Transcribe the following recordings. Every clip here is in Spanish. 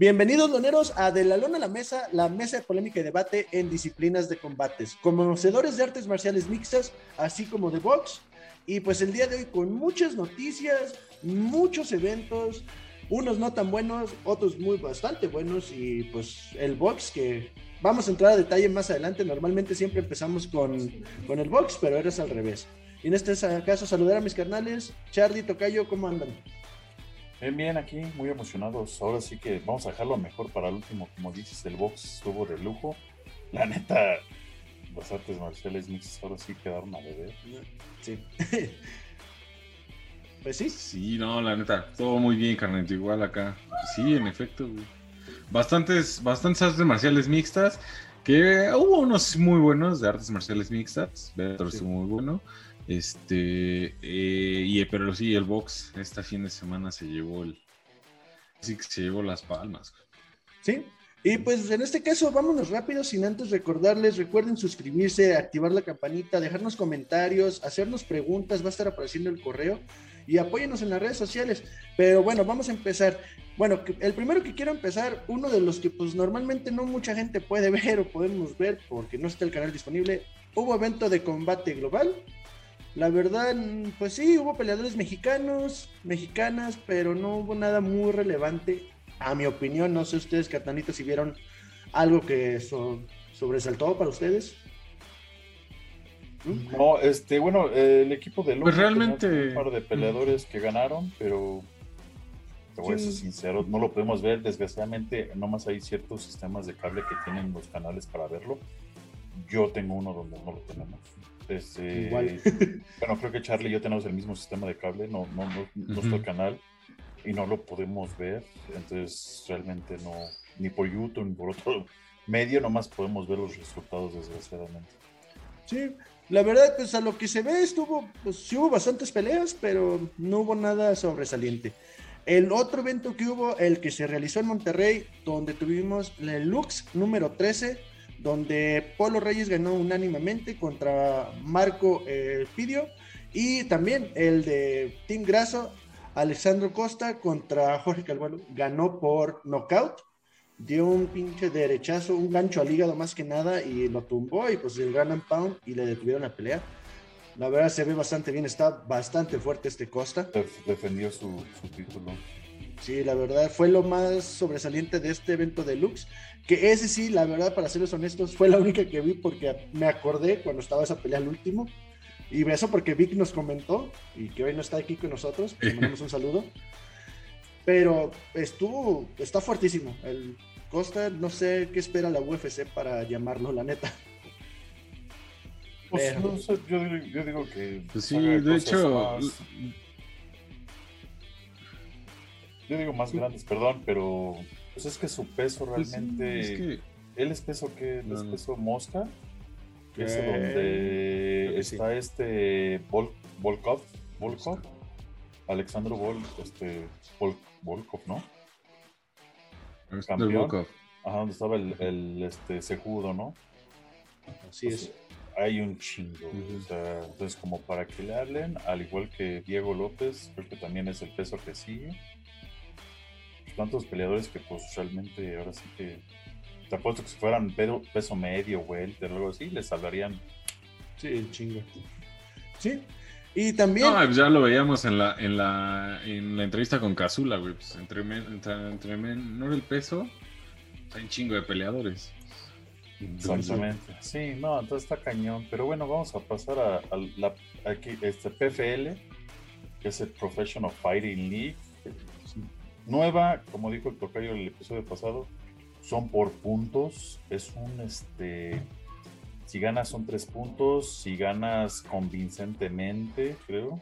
Bienvenidos, loneros, a De la Lona a la Mesa, la mesa de polémica y debate en disciplinas de combates, conocedores de artes marciales mixtas, así como de box. Y pues el día de hoy con muchas noticias, muchos eventos, unos no tan buenos, otros muy bastante buenos y pues el box que vamos a entrar a detalle más adelante. Normalmente siempre empezamos con, con el box, pero ahora es al revés. Y en este caso saludar a mis carnales. Charlie, Tocayo, ¿cómo andan? Bien, bien, aquí muy emocionados. Ahora sí que vamos a dejarlo mejor para el último. Como dices, el box estuvo de lujo. La neta, las artes marciales mixtas ahora sí quedaron a beber. Sí. pues sí. Sí, no, la neta, todo muy bien, carnal. Igual acá. Sí, en efecto, Bastantes, bastantes artes marciales mixtas. Que hubo unos muy buenos de artes marciales mixtas. Bellator estuvo muy bueno. Este, eh, y, pero sí, el box este fin de semana se llevó el. Sí, se llevó las palmas. Sí, y pues en este caso, vámonos rápido, sin antes recordarles, recuerden suscribirse, activar la campanita, dejarnos comentarios, hacernos preguntas, va a estar apareciendo el correo y apóyenos en las redes sociales. Pero bueno, vamos a empezar. Bueno, el primero que quiero empezar, uno de los que pues normalmente no mucha gente puede ver o podemos ver porque no está el canal disponible, hubo evento de combate global la verdad, pues sí, hubo peleadores mexicanos, mexicanas, pero no hubo nada muy relevante, a mi opinión. No sé ustedes, Catanito, si vieron algo que sobresaltó para ustedes. ¿Mm? No, este, bueno, el equipo de Luis pues realmente un par de peleadores que ganaron, pero te voy a ser sincero, no lo podemos ver. Desgraciadamente, nomás hay ciertos sistemas de cable que tienen los canales para verlo. Yo tengo uno donde no lo tenemos. Este, Igual. bueno, creo que Charlie y yo tenemos el mismo sistema de cable, no, no, no, está el canal y no lo podemos ver. Entonces, realmente no, ni por YouTube ni por otro medio, nomás podemos ver los resultados, desgraciadamente. Sí, la verdad, pues a lo que se ve, estuvo, pues sí hubo bastantes peleas, pero no hubo nada sobresaliente. El otro evento que hubo, el que se realizó en Monterrey, donde tuvimos el Lux número 13, donde Polo Reyes ganó unánimemente contra Marco eh, Pidio y también el de Team Graso, Alessandro Costa contra Jorge Calvalo, ganó por knockout, dio un pinche derechazo, un gancho al hígado más que nada y lo tumbó y pues el gran and pound y le detuvieron la pelea. La verdad se ve bastante bien, está bastante fuerte este Costa. Defendió su, su título. Sí, la verdad fue lo más sobresaliente de este evento de Lux. Que ese sí, la verdad, para serles honestos, fue la única que vi porque me acordé cuando estaba esa pelea al último. Y eso porque Vic nos comentó y que hoy no está aquí con nosotros. Le mandamos un saludo. Pero estuvo, está fuertísimo. El Costa, no sé qué espera la UFC para llamarlo, la neta. Pues, no sé, yo, digo que. Pues sí, de hecho. Yo digo más grandes, perdón, pero pues es que su peso pues realmente. Él es peso que es peso mosca, que es donde está este Volkov, Volkov, Alexandro Vol, este Volkov, ¿no? Campeón. Volkov. Ajá, donde estaba el, el este Sejudo, ¿no? Así es. Hay un chingo. o sea, entonces, como para que le hablen, al igual que Diego López, creo que también es el peso que sigue tantos peleadores que pues realmente ahora sí que te apuesto que si fueran peso medio, welter o algo así, les hablarían. Sí, chingo. Sí. Y también. No, pues, ya lo veíamos en la, en la, en la entrevista con Cazula, güey. Pues entre, entre, entre menor el peso, hay un chingo de peleadores. Exactamente. Sí, no, entonces está cañón. Pero bueno, vamos a pasar a, la aquí, este PFL, que es el Professional Fighting League nueva, como dijo el tocayo en el episodio pasado, son por puntos. Es un este. Si ganas son tres puntos, si ganas convincentemente, creo.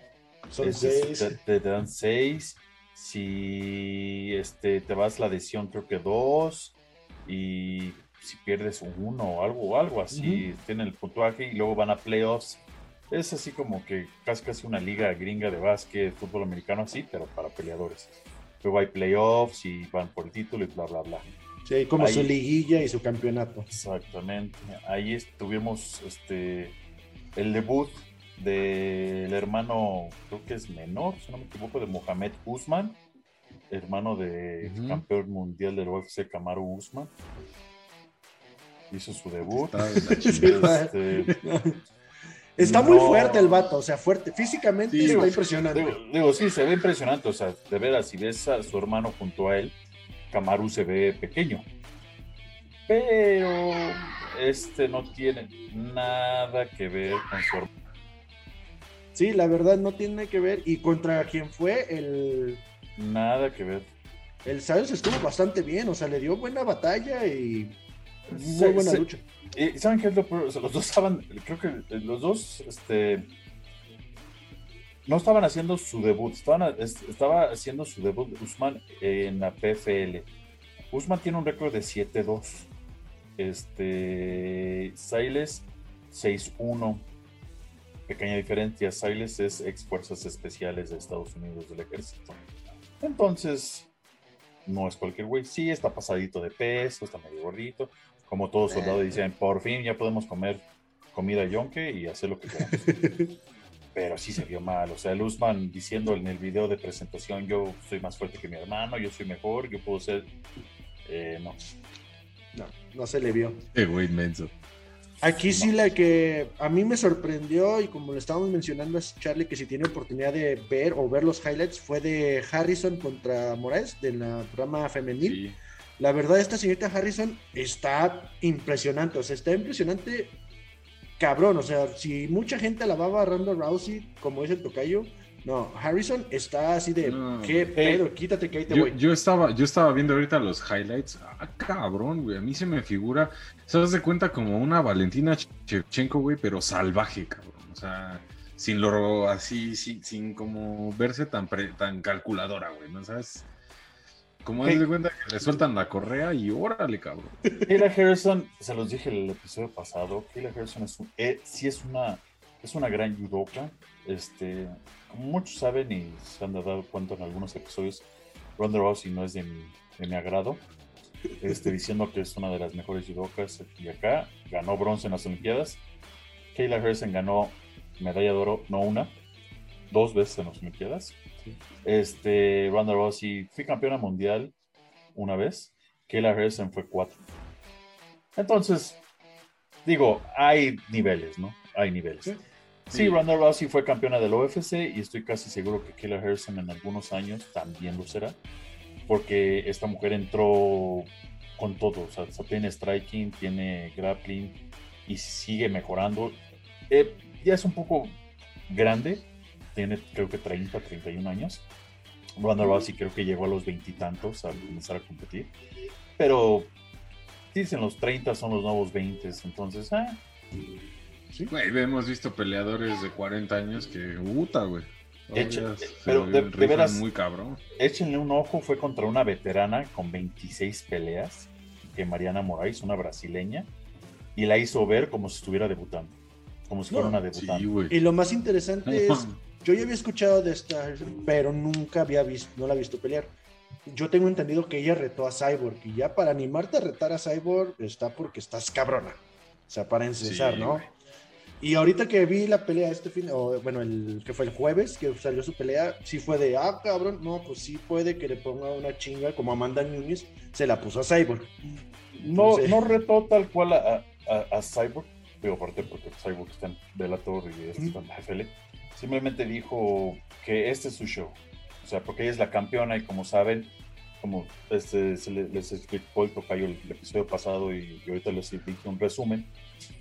Son seis. Te, dan seis. Si este, te vas la adhesión, creo que dos. Y si pierdes uno o algo, algo así, tienen el puntuaje y luego van a playoffs. Es así como que casi casi una liga gringa de básquet, fútbol americano así, pero para peleadores luego hay playoffs y van por el título y bla, bla, bla. Sí, como su liguilla y su campeonato. Exactamente. Ahí tuvimos este el debut del hermano, creo que es menor, si no me equivoco, de Mohamed Usman, hermano de Ujú. campeón mundial del UFC, Kamaru Usman. Hizo su debut. Este, Está muy fuerte el vato, o sea, fuerte. Físicamente Sí, está güey. impresionante. digo, digo, sí, se ve impresionante. O sea, de veras, si ves a su hermano junto a él, Kamaru se ve pequeño. Pero este no tiene nada que ver con su hermano. Sí, la verdad no tiene que ver. Y contra quien fue el, Nada que ver. el Styles estuvo bastante bien, o sea, le dio buena batalla y muy Se- buena se- lucha. Y ¿saben qué es lo peor? Los dos estaban, creo que los dos, este, no estaban haciendo su debut, estaban, estaba haciendo su debut Usman en la PFL. Usman tiene un récord de 7-2. Este, Siles 6-1. Pequeña diferencia, Siles es ex fuerzas especiales de Estados Unidos del ejército. Entonces, no es cualquier güey. Sí, está pasadito de peso, está medio gordito. Como todo soldado dicen, por fin ya podemos comer comida yonke y hacer lo que queramos. Pero sí se vio mal. O sea, el Usman diciendo en el video de presentación, yo soy más fuerte que mi hermano, yo soy mejor, yo puedo ser... Eh, no. No, no se le vio. Qué güey inmenso. Aquí sí la que a mí me sorprendió y como le estábamos mencionando a Charlie que si tiene oportunidad de ver o ver los highlights fue de Harrison contra Moraes de la rama femenil. Sí. La verdad esta señorita Harrison está impresionante, o sea, está impresionante cabrón, o sea, si mucha gente alababa a Ronda Rousey como es el tocayo, no, Harrison está así de No. qué pedo, quítate que ahí te Yo, voy. yo estaba, yo estaba viendo ahorita los highlights. Ah, cabrón, güey. A mí se me figura. Se das de cuenta como una Valentina Shevchenko, güey, pero salvaje, cabrón. O sea, sin lo así, sin, sin como verse tan, pre- tan calculadora, güey. ¿No sabes? Como das de cuenta que le sueltan la correa y órale, cabrón. Kayla Harrison, se los dije el episodio pasado, Kayla Harrison es un, eh, sí es una, es una gran judoka. Este, como muchos saben y se han dado cuenta en algunos episodios, Ronda Rousey no es de mi, de mi agrado. Este, diciendo que es una de las mejores judokas y acá ganó bronce en las Olimpiadas. Kayla Harrison ganó medalla de oro, no una, dos veces en las Olimpiadas. Este, Ronda Rousey fui campeona mundial una vez. Kayla Harrison fue cuatro. Entonces, digo, hay niveles, ¿no? Hay niveles. Sí. Sí. Ronda Rousey fue campeona del UFC y estoy casi seguro que Kayla Harrison en algunos años también lo será, porque esta mujer entró con todo, o sea, o sea, tiene striking, tiene grappling y sigue mejorando. Eh, ya es un poco grande, tiene creo que 30, 31 años. Ronda Rousey creo que llegó a los veintitantos al comenzar a competir, pero dicen los 30 son los nuevos 20, entonces, ah, Güey, hemos visto peleadores de 40 años que, puta, güey. Eche- pero de- veras- muy cabrón. échenle un ojo, fue contra una veterana con 26 peleas, que Mariana Moraes, una brasileña, y la hizo ver como si estuviera debutando, como si fuera No, una debutante. Sí, güey. Y lo más interesante es, yo ya había escuchado de esta, pero nunca había visto, no la he visto pelear. Yo tengo entendido que ella retó a Cyborg y ya para animarte a retar a Cyborg está porque estás cabrona. O sea, para encesar, Sí, ¿no? güey. Y ahorita que vi la pelea este fin, o bueno, el que fue el jueves, que salió su pelea, sí fue de, ah, cabrón, no, pues sí puede que le ponga una chinga, como Amanda Nunes se la puso a Cyborg. No, Entonces- no retó tal cual a, a- a Cyborg, digo, aparte porque Cyborg está en Bellator y este está en la FL, simplemente dijo que este es su show, o sea, porque ella es la campeona y como saben, como este, se le- les explicó el tocayo el, el episodio pasado y, y ahorita les dije un resumen,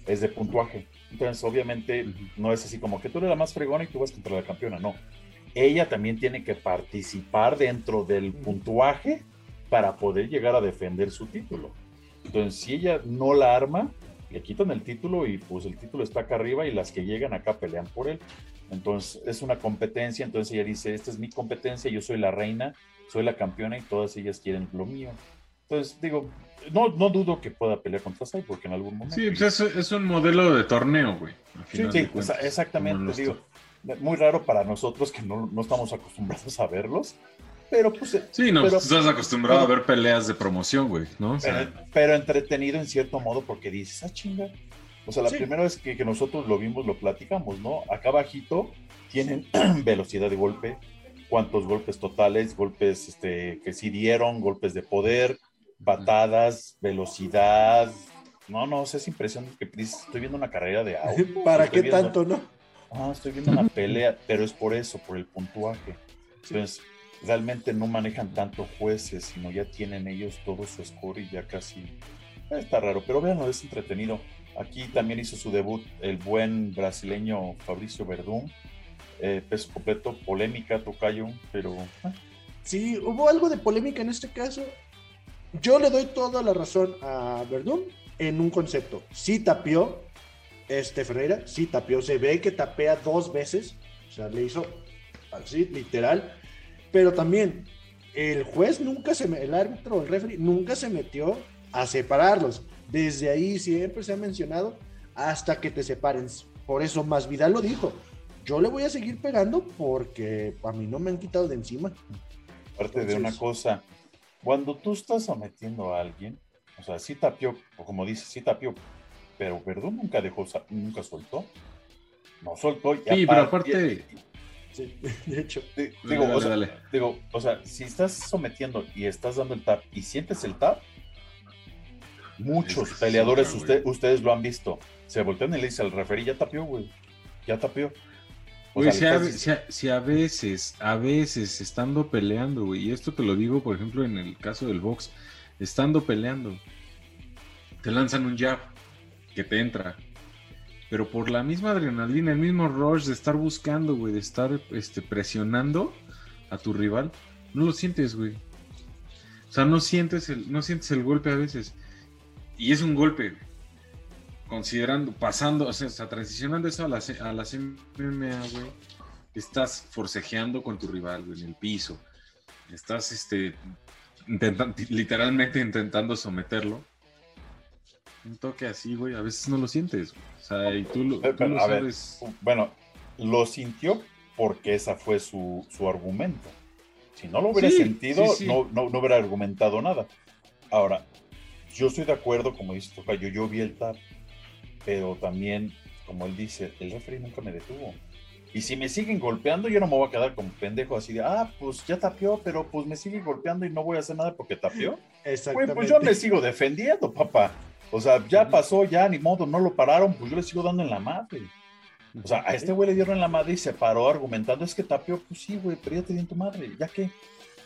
es de puntuaje. Entonces, obviamente, Ujú. no es así como que tú eres la más fregona y tú vas contra la campeona, no. Ella también tiene que participar dentro del puntuaje para poder llegar a defender su título. Entonces, si ella no la arma, le quitan el título y pues el título está acá arriba y las que llegan acá pelean por él. Entonces, es una competencia, entonces ella dice, esta es mi competencia, yo soy la reina, soy la campeona y todas ellas quieren lo mío. Entonces, digo, no, no dudo que pueda pelear contra Cyborg en algún momento. Sí, pues es, es un modelo de torneo, güey. Sí, sí, exa- exactamente, digo, to- muy raro para nosotros que no, no estamos acostumbrados a verlos, pero pues eh, Sí, no, pero- pues, tú estás acostumbrado pero- a ver peleas de promoción, güey, ¿no? O sea, pero, pero entretenido en cierto modo porque dices, ah, chinga. O sea, la Sí. primera vez que, que nosotros lo vimos, lo platicamos, ¿no? Acá bajito tienen velocidad de golpe, cuántos golpes totales, golpes este, que sí dieron, golpes de poder, patadas, velocidad. No, no, es impresionante que estoy viendo una carrera de auto. ¿Para qué tanto, no? Ah, estoy viendo una pelea, pero es por eso, por el puntuaje. Entonces, realmente no manejan tanto jueces, sino ya tienen ellos todo su score y ya casi está raro. Pero véanlo, es entretenido. Aquí también hizo su debut el buen brasileño Fabricio Verdún. Eh, peso completo, polémica, tocayo, pero. Ah. Sí, hubo algo de polémica en este caso. Yo le doy toda la razón a Verdún en un concepto. Sí tapió este Ferreira, sí tapió. Se ve que tapea dos veces. O sea, le hizo así, literal. Pero también, el juez nunca se, el árbitro, el referee, nunca se metió a separarlos. Desde ahí siempre se ha mencionado hasta que te separen. Por eso más Vidal lo dijo. Yo le voy a seguir pegando porque a mí no me han quitado de encima. Aparte de una cosa, cuando tú estás sometiendo a alguien, o sea, sí tapió, o como dices, sí tapió, pero Verdún nunca dejó, nunca soltó. No soltó. Y sí, pero aparte. Sí, de hecho. Digo, o sea, digo, o sea, si estás sometiendo y estás dando el tap y sientes el tap, muchos peleadores, ustedes lo han visto, se voltean y le dicen al referí, ya tapió, güey, ya tapió. Güey, si, a, veces, a veces, estando peleando, güey, y esto te lo digo, por ejemplo, en el caso del box, estando peleando, te lanzan un jab que te entra, pero por la misma adrenalina, el mismo rush de estar buscando, güey, de estar este, presionando a tu rival, no lo sientes, güey. O sea, no sientes el, no sientes el golpe a veces. Y es un golpe, considerando, pasando, o sea, transicionando eso a la, a la MMA, güey, estás forcejeando con tu rival, güey, en el piso. Estás, este, literalmente intentando someterlo. Un toque así, güey, a veces no lo sientes. O sea, y tú, lo, sabes. bueno, lo sintió porque esa fue su, argumento. Si no lo hubiera sentido, No, no, no, hubiera argumentado nada. Ahora, yo estoy de acuerdo, como dice Tocayo, yo vi el tap pero también, como él dice, el referee nunca me detuvo. Y si me siguen golpeando, yo no me voy a quedar como pendejo así de, ah, pues ya tapió, pero pues me sigue golpeando y no voy a hacer nada porque tapió. Exactamente. pues yo me sigo defendiendo, papá. O sea, ya pasó, ya ni modo, no lo pararon, pues yo le sigo dando en la madre. O sea, a este güey le dieron en la madre y se paró argumentando, es que tapió, pues sí, güey, pero ya te di en tu madre, ya que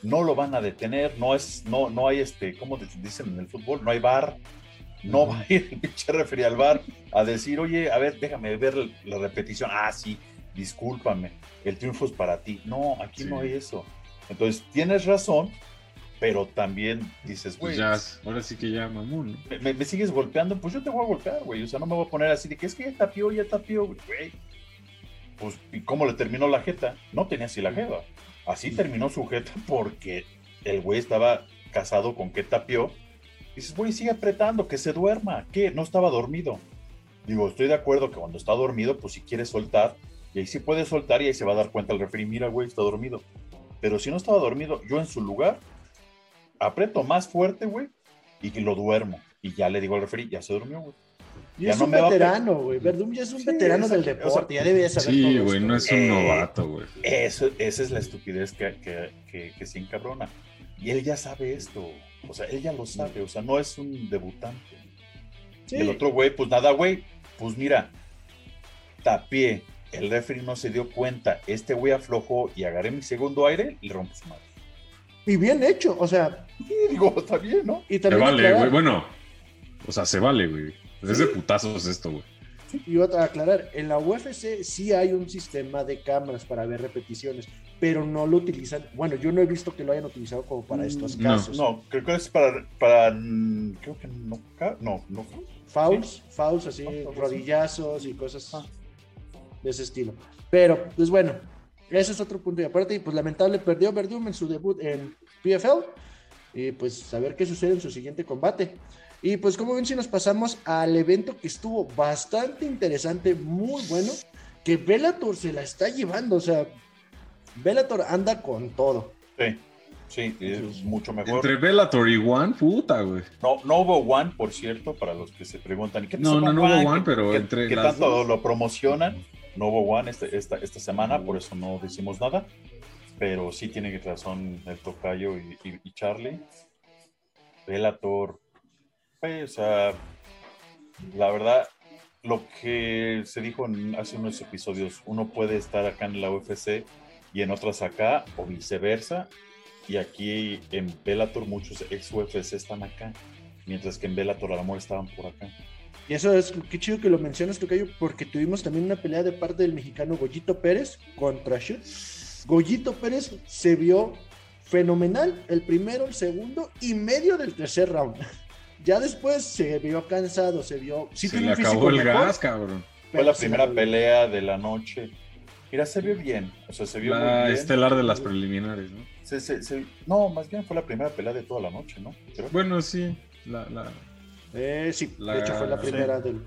no lo van a detener, no es, no, no hay este, como dicen en el fútbol, no hay bar, no va a ir el pinche referee al bar a decir, oye, a ver, déjame ver la repetición. Ah, sí, discúlpame, el triunfo es para ti. No, aquí no hay eso. Entonces, tienes razón, pero también dices, pues güey. ahora sí que ya, mamón. Me, sigues golpeando, pues yo te voy a golpear, güey. O sea, no me voy a poner así de que es que ya tapió, ya tapió, güey. Pues, ¿y cómo le terminó la jeta? No tenía así la jeta. Así terminó su jeta porque el güey estaba casado con que tapió dices, güey, sigue apretando, que se duerma. ¿Qué? No estaba dormido. Digo, estoy de acuerdo que cuando está dormido, pues si quiere soltar, y ahí sí puede soltar y ahí se va a dar cuenta el referee, mira, güey, está dormido. Pero si no estaba dormido, yo en su lugar, aprieto más fuerte, güey, y lo duermo. Y ya le digo al referee, ya se durmió, güey. Y es un veterano, güey. Verdum ya es un veterano del deporte, ya debía saber Sí, güey, no es un eh, novato, güey. Eso, esa es la estupidez que, que, que, que se encabrona. Y él ya sabe esto. O sea, él ya lo sabe, o sea, no es un debutante. Y el otro güey, pues nada, güey, pues mira, tapié, el referee no se dio cuenta, este güey aflojó y agarré mi segundo aire y le rompo su madre. Y bien hecho, o sea. digo, está bien, ¿no? Y se vale, güey, bueno. O sea, se vale, güey. Es de putazos esto, güey. Y otra aclarar, en la UFC sí hay un sistema de cámaras para ver repeticiones, pero no lo utilizan. Bueno, yo no he visto que lo hayan utilizado como para estos casos. No, creo que es para, para creo que no, no, no. Fouls, fouls así, rodillazos y cosas ah. de ese estilo. Pero, pues bueno, ese es otro punto y aparte, y pues lamentable perdió Verdum en su debut en PFL. Y pues a ver qué sucede en su siguiente combate. Y pues como ven si nos pasamos al evento que estuvo bastante interesante, muy bueno, que Bellator se la está llevando, o sea, Bellator anda con todo. Sí, sí, es mucho mejor. Entre Bellator y One, puta, güey. No, no hubo One, por cierto, para los que se preguntan. ¿qué no, no, no hubo One, pero entre ¿Qué tanto lo promocionan? No hubo One este, esta, esta semana, por eso no decimos nada. pero sí tiene razón el tocayo y, y, y Charlie. Bellator, pues, o sea, la verdad, lo que se dijo en, hace unos episodios, uno puede estar acá en la UFC y en otras acá, o viceversa, y aquí en Bellator muchos ex UFC están acá, mientras que en Bellator amor estaban por acá. Y eso es, qué chido que lo mencionas, Tocayo, porque tuvimos también una pelea de parte del mexicano Goyito Pérez contra Shoot. Goyito Pérez se vio fenomenal el primero, el segundo y medio del tercer round. Ya después se vio cansado, se vio. Sí se le acabó el mejor, gas, cabrón. Fue la primera pelea de la noche. Mira, se vio bien. O sea, se vio la muy bien. estelar de las preliminares, ¿no? Se, se, se... no, más bien fue la primera pelea de toda la noche, ¿no? Creo. Bueno, sí. La, la... Eh, sí, la... de hecho fue la primera sí. del.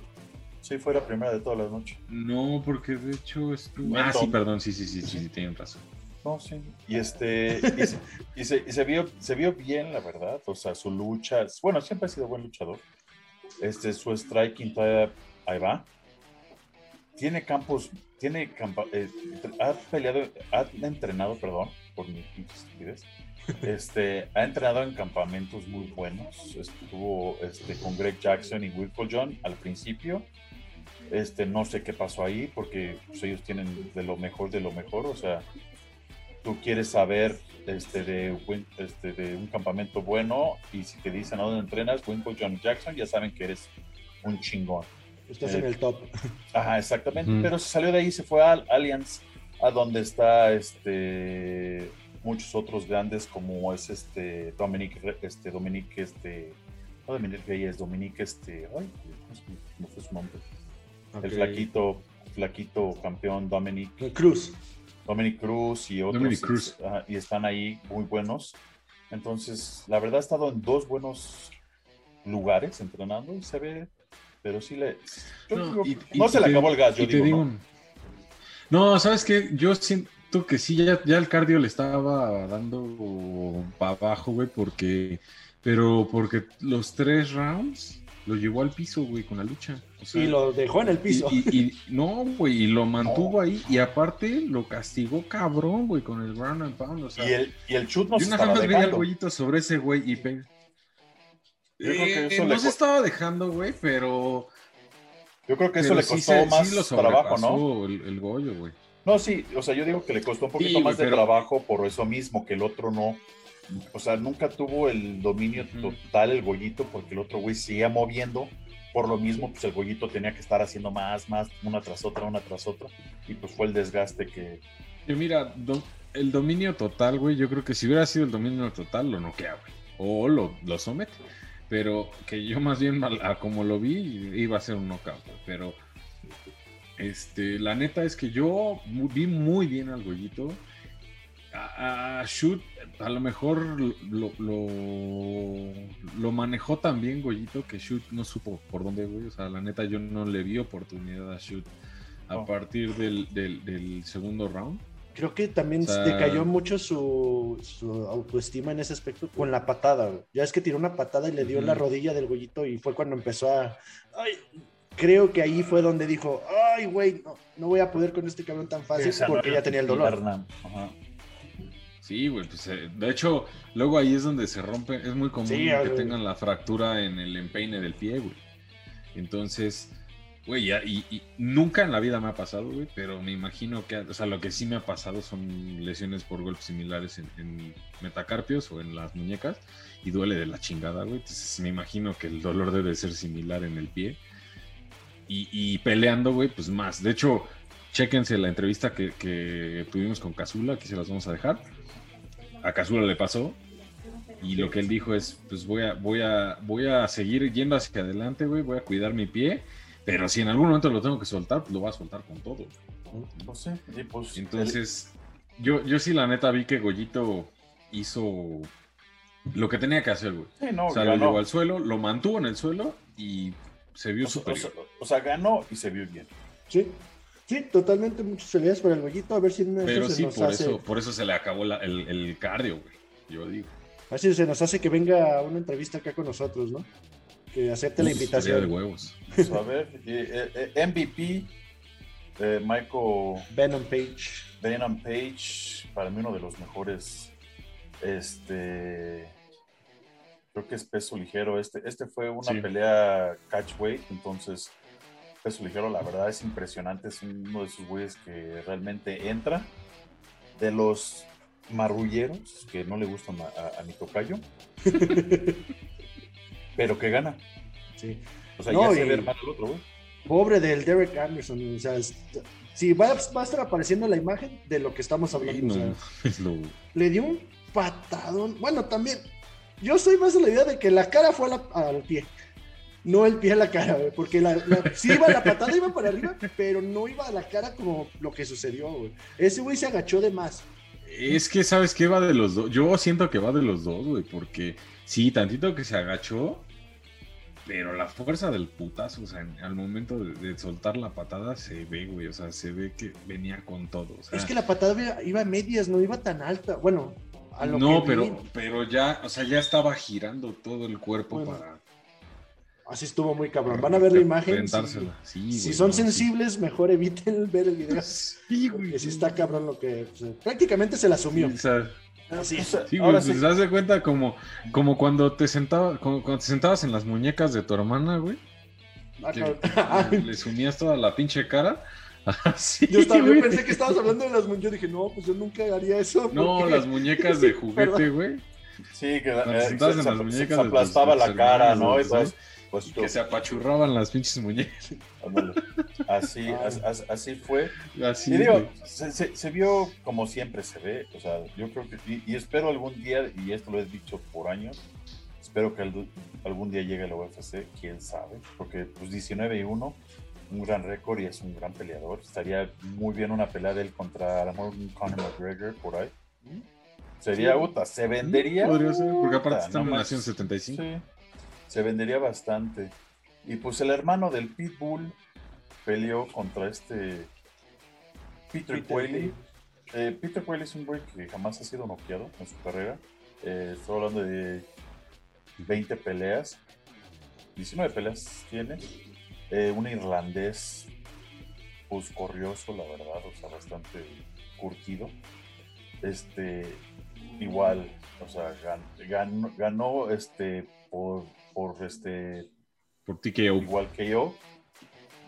Sí, fue la primera de toda la noche. No, porque de hecho estuvo. Ah, sí, perdón, sí, sí, sí, sí, sí, tienen razón. No, sí. Y este, y, se, y, se, y se, vio, se vio bien, la verdad. O sea, su lucha, bueno, siempre ha sido buen luchador. Este, su striking todavía, ahí va. Tiene campos, tiene campa, eh, ha peleado, ha entrenado, perdón, por mi estupidez. Este, ha entrenado en campamentos muy buenos. Estuvo este, con Greg Jackson y Wilco John al principio. Este, no sé qué pasó ahí, porque pues, ellos tienen de lo mejor de lo mejor. O sea, tú quieres saber este, de, este, de un campamento bueno y si te dicen a dónde entrenas, Winkle John Jackson, ya saben que eres un chingón. Estás eh, en el top. Ajá, exactamente. Mm. Pero se salió de ahí, se fue al Alliance, a donde está este muchos otros grandes como es este Dominic, este Dominic, este, no Dominic Reyes, Dominic, este, ay, no fue su nombre. Okay. El flaquito, flaquito campeón Dominic Cruz. Dominic Cruz y otros Dominic Cruz. Uh, y están ahí muy buenos. Entonces, la verdad ha estado en dos buenos lugares entrenando y se ve, pero sí le... No, digo, y, no y se le acabó el gas, yo digo, digo, ¿no? No, ¿sabes qué? Yo siento que sí, ya, ya el cardio le estaba dando para abajo, güey, porque... Pero porque los tres rounds lo llevó al piso, güey, con la lucha. O sea, y lo dejó en el piso. Y, y, y no, güey, y lo mantuvo no. ahí. Y aparte lo castigó cabrón, güey, con el ground and pound. O sea, y el, y el chut no se estaba dejando. veía el güeyito sobre ese güey y pe... eh, eh, no se estaba dejando, güey, pero... Yo creo que eso le costó sí más sí lo trabajo, ¿no? El, el Goyo, güey. No, sí, o sea, yo digo que le costó un poquito más de pero... trabajo por eso mismo, que el otro no. O sea, nunca tuvo el dominio total el Goyito porque el otro güey seguía moviendo. Por lo mismo, pues el Goyito tenía que estar haciendo más, más, una tras otra, una tras otra. Y pues fue el desgaste que. Y mira, do el dominio total, güey, yo creo que si hubiera sido el dominio total, lo noquea, güey. O lo, lo somete. Pero que yo más bien, a como lo vi, iba a ser un knockout, güey. Pero. Este, la neta es que yo vi muy bien al Goyito a, a Shoot a lo mejor lo, lo, lo, manejó tan bien Goyito que Shoot no supo por dónde, güey. O sea, la neta yo no le vi oportunidad a Shoot a oh. partir del, del, del, segundo round. Creo que también o sea, decayó mucho su, su, autoestima en ese aspecto con la patada. Güey. Ya es que tiró una patada y le dio uh -huh. la rodilla del Goyito y fue cuando empezó a... Ay, creo que ahí fue donde dijo, ay, güey, no, no, voy a poder con este cabrón tan fácil porque ya tenía el dolor. Ajá. Sí, güey, pues eh, de hecho, luego ahí es donde se rompe, es muy común sí, que tengan la fractura en el empeine del pie, güey. Entonces, güey, ya, y, y, nunca en la vida me ha pasado, güey, pero me imagino que, o sea, lo que sí me ha pasado son lesiones por golpes similares en, en metacarpios o en las muñecas y duele de la chingada, güey. Entonces me imagino que el dolor debe ser similar en el pie. Y, y peleando, güey, pues más. De hecho, chéquense la entrevista que, que tuvimos con Cazula, aquí se las vamos a dejar a Cazula le pasó y lo que él dijo es, pues voy a, voy a, voy a seguir yendo hacia adelante, güey, voy a cuidar mi pie, pero si en algún momento lo tengo que soltar, pues lo voy a soltar con todo. No sé, pues, Entonces, el... yo, yo sí la neta vi que Goyito hizo lo que tenía que hacer, güey. Sí, no, o sea, ganó. lo llevó al suelo, lo mantuvo en el suelo y se vio o superior. O sea, ganó y se vio bien. Sí, Sí, totalmente muchas felicidades por el gollito, a ver si no Pero sí, por, hace... eso, por eso se le acabó la, el, el, cardio, güey. Yo digo. A ver si se nos hace que venga una entrevista acá con nosotros, ¿no? Que acepte Uf, la invitación. De huevos. Pues a ver, eh, eh, MVP eh, Michael Venom Page. Venom Page, para mí uno de los mejores. Este. Creo que es peso ligero. Este, este fue una Sí. pelea catchweight, entonces peso ligero, la verdad es impresionante. Es uno de esos güeyes que realmente entra. De los marrulleros que no le gustan a, a- a mi tocayo, pero que gana. Sí. O sea, No, ya se ve hermano el otro, güey. Pobre del Derek Anderson. O sea, es- sí, va, va a estar apareciendo la imagen de lo que estamos Sí, hablando. o no, sea, es lo- le dio un patadón. Bueno, también. Yo soy más de la idea de que la cara fue la- al pie. No el pie a la cara, güey, porque la, la- sí iba la patada, iba para arriba, pero no iba a la cara como lo que sucedió, güey. Ese güey se agachó de más. Es que, ¿sabes qué? Va de los dos. Yo siento que va de los dos, güey, porque sí, tantito que se agachó, pero la fuerza del putazo, o sea, en- al momento de, de soltar la patada se ve, güey, o sea, se ve que venía con todo. o sea, Es que la patada iba, iba a medias, no iba tan alta. Bueno, a lo no, que pero, vi, pero ya, o sea, ya estaba girando todo el cuerpo Bueno, para. Así estuvo muy cabrón. Van a ver la imagen. Si. Sí, si güey, son no, sí. sensibles, mejor eviten ver el video. Sí, güey. Porque sí está cabrón lo que. o sea, prácticamente se la asumió. Sí, o sea, Así es. Sí, güey, pues sí. te das de cuenta como, como cuando te sentaba, como cuando te sentabas en las muñecas de tu hermana, güey. Ah, que cabrón. le- le sumías toda la pinche cara. Así, Yo, estaba- yo güey. pensé que estabas hablando de las muñecas. Yo dije, no, pues yo nunca haría eso. No, porque- las muñecas de juguete, güey. Sí, que eh, sentabas se, se- muñecas se de tus- aplastaba la cara, ¿no? ¿no? Pues Que se apachurraban las pinches muñecas. así, as- as- así fue. Así, y digo, se, se- se vio como siempre se ve, o sea, yo creo que, y, y espero algún día, y esto lo he dicho por años, espero que algún- algún día llegue a la UFC, quién sabe, porque pues 19 y 1, un gran récord y es un gran peleador, estaría muy bien una pelea de él contra a lo mejor un Conor McGregor por ahí. Sería, Sí. puta, se vendería. Podría ser, porque aparte están en Nación manches. 75. Sí, se vendería bastante. Y pues el hermano del Pitbull peleó contra este Peter, Peter Quayle. Eh, Peter Quayle es un güey que jamás ha sido noqueado en su carrera. Eh, estoy hablando de 20 peleas. 19 peleas tiene. Eh, un irlandés, pues corrioso, la verdad, o sea, bastante curtido. Este, igual, o sea, gan- ganó, ganó este, por, por este, Por TKO. igual que yo.